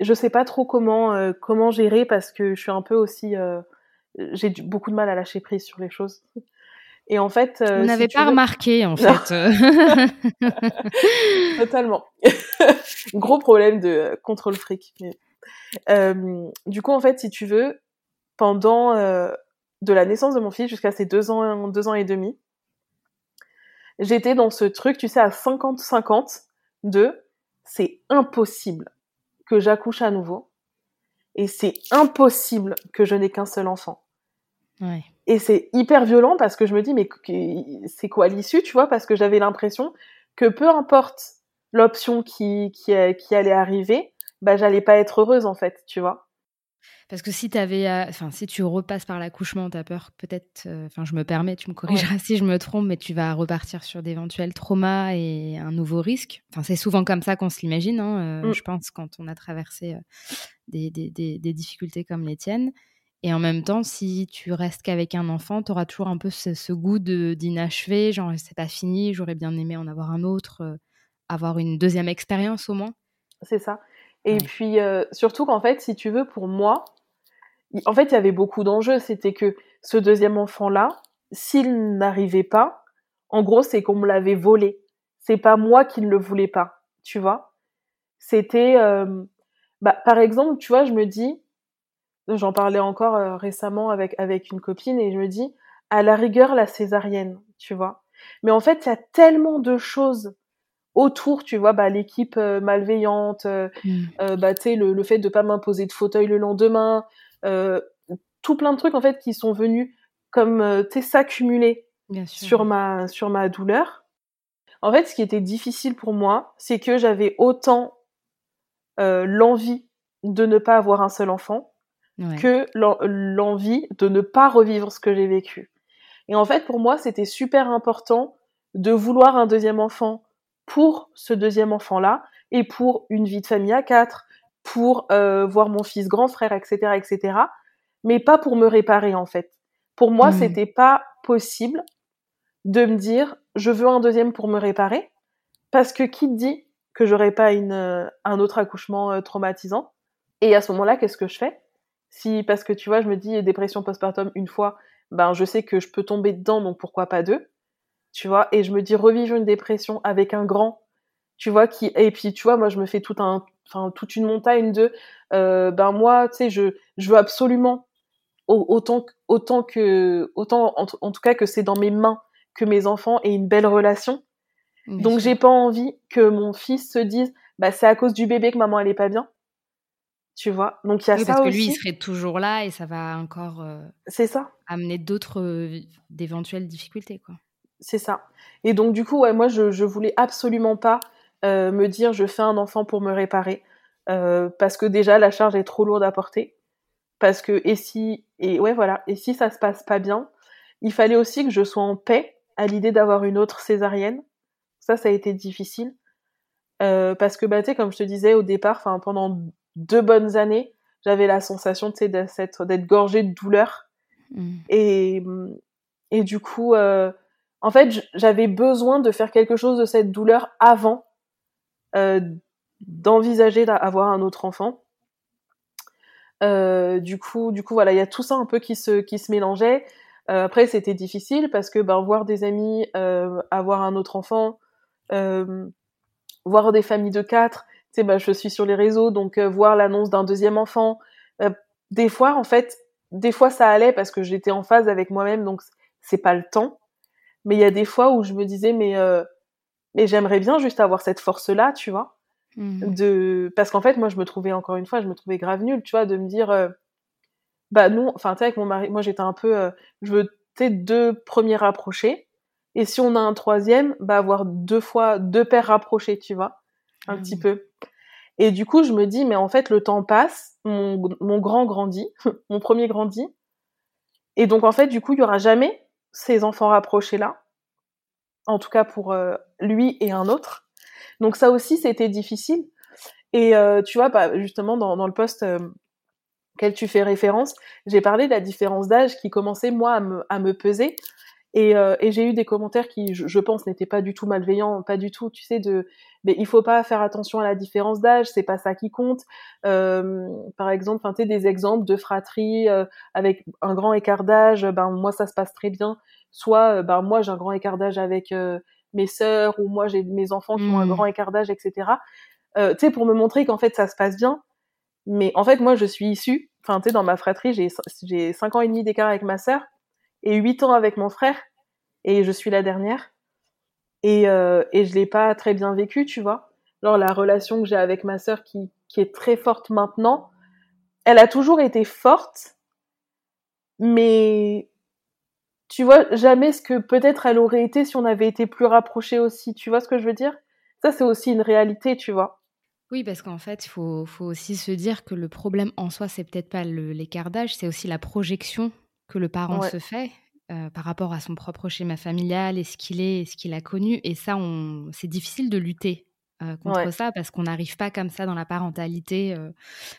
je sais pas trop comment euh, comment gérer parce que je suis un peu aussi, euh, j'ai beaucoup de mal à lâcher prise sur les choses. Et en fait, vous n'avez pas remarqué en fait. Totalement. Gros problème de contrôle fric. du coup, en fait, si tu veux, pendant euh, de la naissance de mon fils jusqu'à ses deux ans, deux ans et demi. J'étais dans ce truc, tu sais, à 50-50 de c'est impossible que j'accouche à nouveau et c'est impossible que je n'ai qu'un seul enfant. Et c'est hyper violent parce que je me dis, mais c'est quoi l'issue, tu vois, parce que j'avais l'impression que peu importe l'option qui, qui, qui allait arriver, bah, j'allais pas être heureuse, en fait, tu vois? Parce que si, avais, enfin, si tu repasses par l'accouchement, tu as peur peut-être, euh, enfin je me permets, tu me corrigeras si je me trompe, mais tu vas repartir sur d'éventuels traumas et un nouveau risque. Enfin, c'est souvent comme ça qu'on se l'imagine, hein, euh, mm. je pense, quand on a traversé euh, des, des, des, difficultés comme les tiennes. Et en même temps, si tu restes qu'avec un enfant, tu auras toujours un peu ce, goût d'inachevé, genre c'est pas fini, j'aurais bien aimé en avoir un autre, avoir une deuxième expérience au moins. C'est ça. Et puis, surtout qu'en fait, si tu veux, pour moi, en fait, il y avait beaucoup d'enjeux. C'était que ce deuxième enfant-là, s'il n'arrivait pas, en gros, c'est qu'on me l'avait volé. C'est pas moi qui ne le voulais pas, tu vois. C'était, euh, bah, par exemple, tu vois, je me dis, j'en parlais encore euh, récemment avec avec une copine et je me dis, à la rigueur, la césarienne, tu vois. Mais en fait, il y a tellement de choses autour, tu vois, bah, l'équipe euh, malveillante, mmh. bah, tu sais, le, le, fait de pas m'imposer de fauteuil le lendemain, tout plein de trucs en fait qui sont venus comme euh, s'accumuler sur ma sur ma douleur. En fait, ce qui était difficile pour moi, c'est que j'avais autant euh, l'envie de ne pas avoir un seul enfant que l'envie de ne pas revivre ce que j'ai vécu. Et en fait, pour moi, c'était super important de vouloir un deuxième enfant pour ce deuxième enfant-là et pour une vie de famille à quatre, pour euh, voir mon fils grand frère, etc., etc., mais pas pour me réparer en fait. Pour moi, mmh. c'était pas possible de me dire je veux un deuxième pour me réparer, parce que qui dit que j'aurais pas une, euh, un autre accouchement euh, traumatisant? Et à ce moment-là, qu'est-ce que je fais? Si parce que tu vois, je me dis dépression postpartum une fois, ben je sais que je peux tomber dedans, donc pourquoi pas deux Tu vois? Et je me dis revivre une dépression avec un grand, tu vois, qui et puis tu vois, moi je me fais tout un, enfin toute une montagne de, euh, ben moi, tu sais, je je veux absolument autant autant que autant en, tout cas que c'est dans mes mains que mes enfants aient une belle relation. Donc j'ai pas envie que mon fils se dise, bah c'est à cause du bébé que maman elle est pas bien. Tu vois? Donc il y a ça parce que lui il serait toujours là et ça va encore. Euh, c'est ça. Amener d'autres euh, d'éventuelles difficultés quoi. C'est ça. Et donc du coup ouais moi je je voulais absolument pas euh, me dire je fais un enfant pour me réparer euh, parce que déjà la charge est trop lourde à porter. Parce que et si et ouais voilà. Et si ça se passe pas bien il fallait aussi que je sois en paix à l'idée d'avoir une autre césarienne. Ça ça a été difficile. Euh, parce que bah tu sais comme je te disais au départ enfin pendant deux bonnes années j'avais la sensation tu sais d'être d'être gorgée de douleur. Mmh. et et du coup en fait j'avais besoin de faire quelque chose de cette douleur avant d'envisager d'avoir un autre enfant. Euh, du coup, du coup, voilà, il y a tout ça un peu qui se qui se mélangeait. Euh, après, c'était difficile parce que ben, voir des amis, avoir un autre enfant, voir des familles de quatre. Tu sais, ben, je suis sur les réseaux, donc voir l'annonce d'un deuxième enfant. des fois, en fait, des fois ça allait parce que j'étais en phase avec moi-même, donc c'est pas le temps. Mais il y a des fois où je me disais, mais mais j'aimerais bien juste avoir cette force-là, tu vois. Mmh. De... Parce qu'en fait, moi, je me trouvais, encore une fois, je me trouvais grave nulle, tu vois, de me dire, euh, bah non, enfin, tu sais, avec mon mari, moi, j'étais un peu, euh, je veux, tu deux premiers rapprochés. Et si on a un troisième, bah avoir deux fois, deux pères rapprochés, tu vois, un petit mmh. peu. Et du coup, je me dis, mais en fait, le temps passe, mon, mon grand grandit, mon premier grandit. Et donc, en fait, du coup, il y aura jamais ces enfants rapprochés-là en tout cas pour euh, lui et un autre. Donc ça aussi, c'était difficile. Et euh, tu vois, bah, justement, dans, le poste euh, auquel tu fais référence, j'ai parlé de la différence d'âge qui commençait, moi, à me, peser. Et, j'ai eu des commentaires qui, je, pense, n'étaient pas du tout malveillants, pas du tout, tu sais, de, mais il faut pas faire attention à la différence d'âge, c'est pas ça qui compte. Par exemple, tu des exemples de fratrie avec un grand écart d'âge, ben moi ça se passe très bien soit euh, bah, moi j'ai un grand écart d'âge avec euh, mes sœurs ou moi j'ai mes enfants qui ont un mmh. grand écart d'âge, etc. Euh, tu sais, pour me montrer qu'en fait ça se passe bien. Mais en fait, moi je suis issue, enfin tu sais, dans ma fratrie, j'ai j'ai cinq ans et demi d'écart avec ma sœur et huit ans avec mon frère et je suis la dernière. Et, euh, et je l'ai pas très bien vécu, tu vois. Alors la relation que j'ai avec ma sœur qui, qui est très forte maintenant, elle a toujours été forte, mais tu vois jamais ce que peut-être elle aurait été si on avait été plus rapprochés aussi. Tu vois ce que je veux dire? Ça, c'est aussi une réalité, tu vois. Oui, parce qu'en fait, il faut, aussi se dire que le problème en soi, c'est peut-être pas l'écart d'âge, c'est aussi la projection que le parent se fait euh, par rapport à son propre schéma familial et ce qu'il est et ce qu'il a connu. Et ça, c'est difficile de lutter euh, contre ça parce qu'on n'arrive pas comme ça dans la parentalité euh,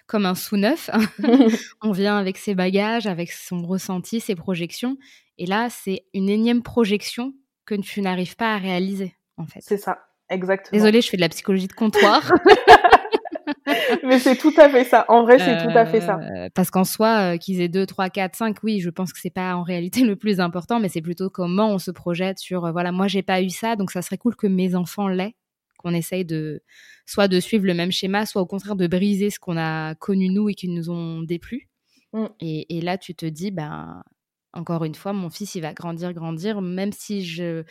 comme un sous-neuf. on vient avec ses bagages, avec son ressenti, ses projections. Et là, c'est une énième projection que tu n'arrives pas à réaliser, en fait. C'est ça, exactement. Désolée, je fais de la psychologie de comptoir. Mais c'est tout à fait ça. En vrai, c'est tout à fait ça. Euh, parce qu'en soi, qu'ils aient 2, 3, 4, 5, oui, je pense que c'est pas en réalité le plus important, mais c'est plutôt comment on se projette sur, voilà, moi, j'ai pas eu ça, donc ça serait cool que mes enfants l'aient qu'on essaye de soit de suivre le même schéma, soit au contraire de briser ce qu'on a connu nous et qui nous ont déplu. Mm. Et, là, tu te dis, ben, encore une fois, mon fils, il va grandir, grandir. Même si je,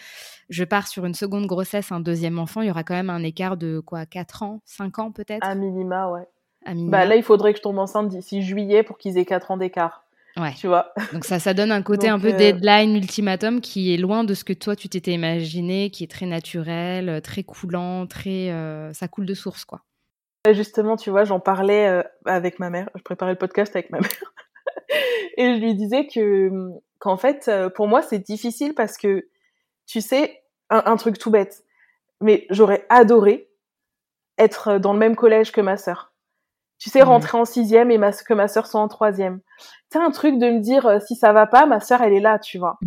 je pars sur une seconde grossesse, un deuxième enfant, il y aura quand même un écart de quoi 4 ans 5 ans peut-être? À minima, ouais. À minima. Bah, là, il faudrait que je tombe enceinte d'ici juillet pour qu'ils aient 4 ans d'écart. Ouais. Tu vois. Donc ça, ça donne un côté un peu euh, deadline, ultimatum, qui est loin de ce que toi tu t'étais imaginé, qui est très naturel, euh, très coulant, très, euh, ça coule de source quoi. Justement, tu vois, j'en parlais avec ma mère. Je préparais le podcast avec ma mère et je lui disais que qu'en fait, pour moi, c'est difficile parce que tu sais, un, un truc tout bête, mais j'aurais adoré être dans le même collège que ma sœur tu sais, rentrer en sixième et ma, que ma sœur soit en troisième. C'est un truc de me dire, euh, si ça va pas, ma sœur, elle est là, tu vois.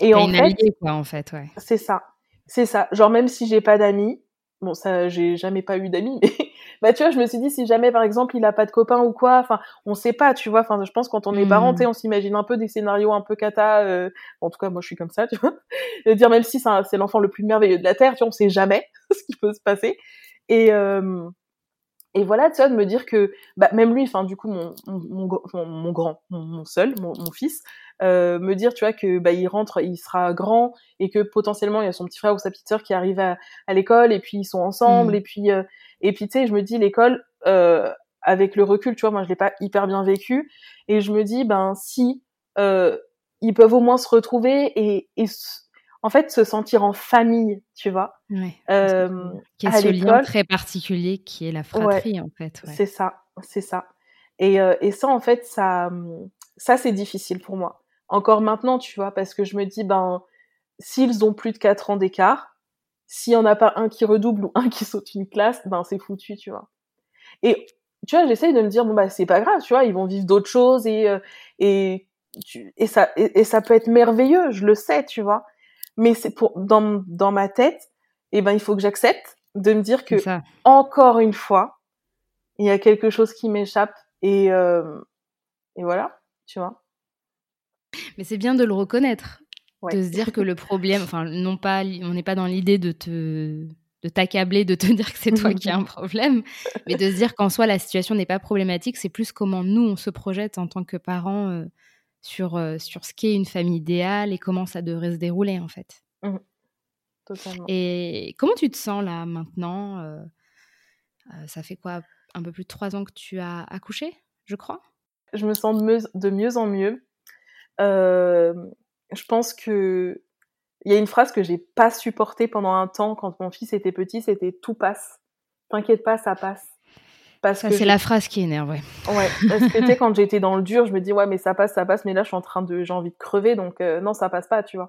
Et en fait, quoi, en fait, ouais. C'est ça. C'est ça. Genre, même si j'ai pas d'amis, bon, ça, j'ai jamais pas eu d'amis, mais bah tu vois, je me suis dit si jamais par exemple il a pas de copain ou quoi, enfin, on sait pas, tu vois. Enfin, je pense quand on est parent, mmh. on s'imagine un peu des scénarios un peu cata. Euh, en tout cas, moi, je suis comme ça, tu vois. De dire même si c'est l'enfant le plus merveilleux de la terre, tu vois, on sait jamais ce qui peut se passer. Et euh, et voilà, tu vois, de me dire que bah, même lui, enfin du coup mon mon, mon, grand, mon, seul, mon, fils, euh, me dire, tu vois, que bah il rentre, il sera grand et que potentiellement il y a son petit frère ou sa petite sœur qui arrive à, à l'école et puis ils sont ensemble mmh. et puis euh, et puis tu sais, je me dis l'école euh, avec le recul, tu vois, moi je l'ai pas hyper bien vécu et je me dis ben si euh, ils peuvent au moins se retrouver et, et en fait se sentir en famille, tu vois. Ouais, euh, qui est ce lien très particulier qui est la fratrie en fait. C'est ça, c'est ça. Et, euh, et ça en fait ça ça c'est difficile pour moi. Encore maintenant, tu vois, parce que je me dis ben s'ils ont plus de 4 ans d'écart, s'il y en a pas un qui redouble ou un qui saute une classe, ben c'est foutu, tu vois. Et tu vois, j'essaye de me dire bon bah c'est pas grave, tu vois, ils vont vivre d'autres choses et euh, et et ça et, ça peut être merveilleux, je le sais, tu vois mais c'est pour dans dans ma tête, eh ben il faut que j'accepte de me dire que encore une fois, il y a quelque chose qui m'échappe et euh, et voilà, tu vois. Mais c'est bien de le reconnaître, de se dire que le problème, enfin non pas, on n'est pas dans l'idée de te de t'accabler, de te dire que c'est toi qui as un problème, mais de se dire qu'en soi la situation n'est pas problématique, c'est plus comment nous on se projette en tant que parents. Euh, sur, euh, sur ce qu'est une famille idéale et comment ça devrait se dérouler en fait. Mmh. Totalement. Et comment tu te sens là maintenant euh, euh, Ça fait quoi Un peu plus de trois ans que tu as accouché, je crois? Je me sens de mieux, de mieux en mieux. je pense que il y a une phrase que j'ai pas supportée pendant un temps quand mon fils était petit, c'était tout passe. T'inquiète pas, ça passe ça, c'est la phrase qui énerve, ouais. Ouais, parce que tu quand j'étais dans le dur, je me dis, ouais, mais ça passe, ça passe, mais là, je suis en train de, j'ai envie de crever, donc euh, non, ça passe pas, tu vois.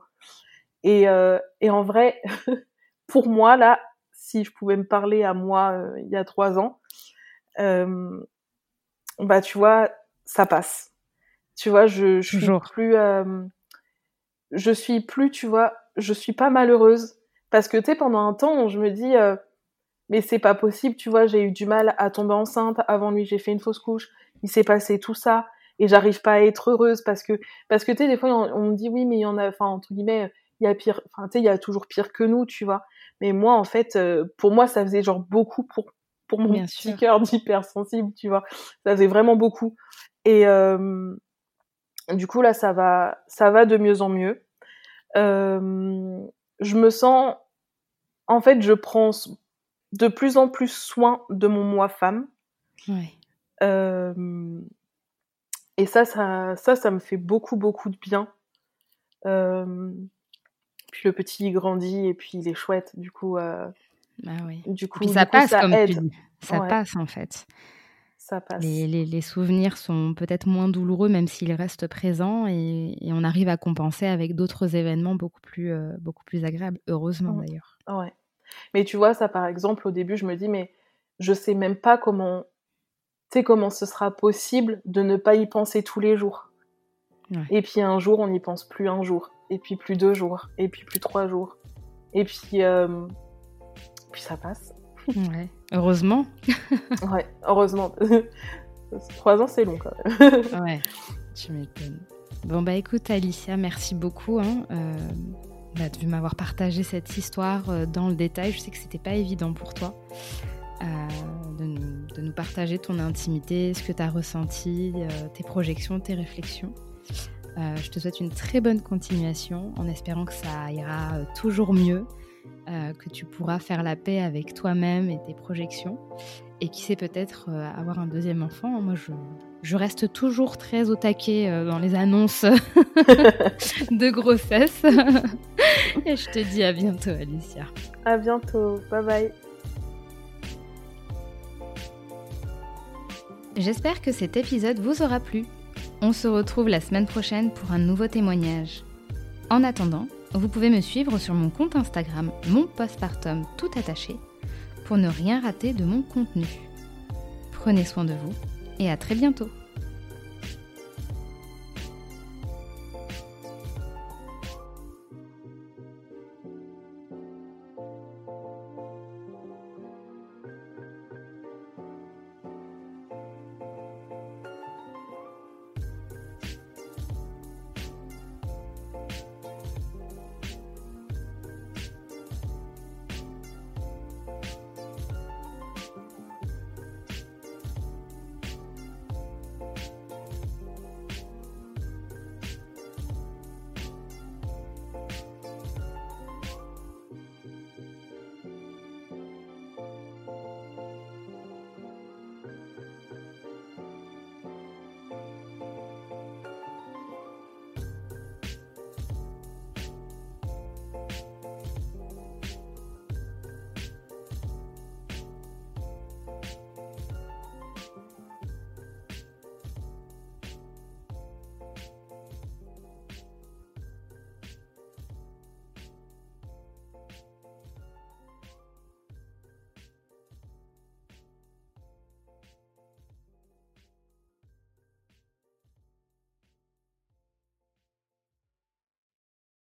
Et, euh, et en vrai, pour moi, là, si je pouvais me parler à moi euh, il y a trois ans, bah, tu vois, ça passe. Tu vois, je, je suis plus, je suis plus, tu vois, je suis pas malheureuse. Parce que, tu sais, pendant un temps, je me dis, mais c'est pas possible, tu vois, j'ai eu du mal à tomber enceinte, avant lui j'ai fait une fausse couche, il s'est passé tout ça, et j'arrive pas à être heureuse parce que, parce que tu sais, des fois on, me dit oui, mais il y en a, enfin, entre guillemets, il y a pire, enfin, tu sais, il y a toujours pire que nous, tu vois. Mais moi, en fait, euh, pour moi, ça faisait genre beaucoup pour, pour mon petit cœur d'hypersensible, tu vois. Ça faisait vraiment beaucoup. Et, euh, du coup, là, ça va, ça va de mieux en mieux. Euh, je me sens, en fait, je prends de plus en plus soin de mon moi femme. Euh, et ça, ça, ça, ça me fait beaucoup, beaucoup de bien. Euh, puis le petit grandit et puis il est chouette, du coup. Euh, bah oui. Du coup, ça passe ça comme aide. Ça passe en fait. Ça passe. Les, les, souvenirs sont peut-être moins douloureux, même s'ils restent présents, et, on arrive à compenser avec d'autres événements beaucoup plus, beaucoup plus agréables, heureusement d'ailleurs. Ouais. Mais tu vois, ça par exemple, au début, je me dis, mais je sais même pas comment, tu sais, comment ce sera possible de ne pas y penser tous les jours. Et puis un jour, on n'y pense plus un jour, et puis plus deux jours, et puis plus trois jours. Et puis, euh, puis ça passe. Ouais. Heureusement. ouais, heureusement. Trois ans, c'est long quand même. ouais, tu m'étonnes. Bon, bah écoute, Alicia, merci beaucoup. Hein. Euh, bah, de m'avoir partagé cette histoire euh, dans le détail. Je sais que c'était pas évident pour toi euh, de, nous, partager ton intimité, ce que tu as ressenti, euh, tes projections, tes réflexions. je te souhaite une très bonne continuation en espérant que ça ira toujours mieux, que tu pourras faire la paix avec toi-même et tes projections et qui sait peut-être avoir un deuxième enfant. Moi, je, je reste toujours très au taquet euh, dans les annonces de grossesse. Et je te dis à bientôt, Alicia. À bientôt. Bye bye. J'espère que cet épisode vous aura plu. On se retrouve la semaine prochaine pour un nouveau témoignage. En attendant, vous pouvez me suivre sur mon compte Instagram, mon postpartum tout attaché, pour ne rien rater de mon contenu. Prenez soin de vous et à très bientôt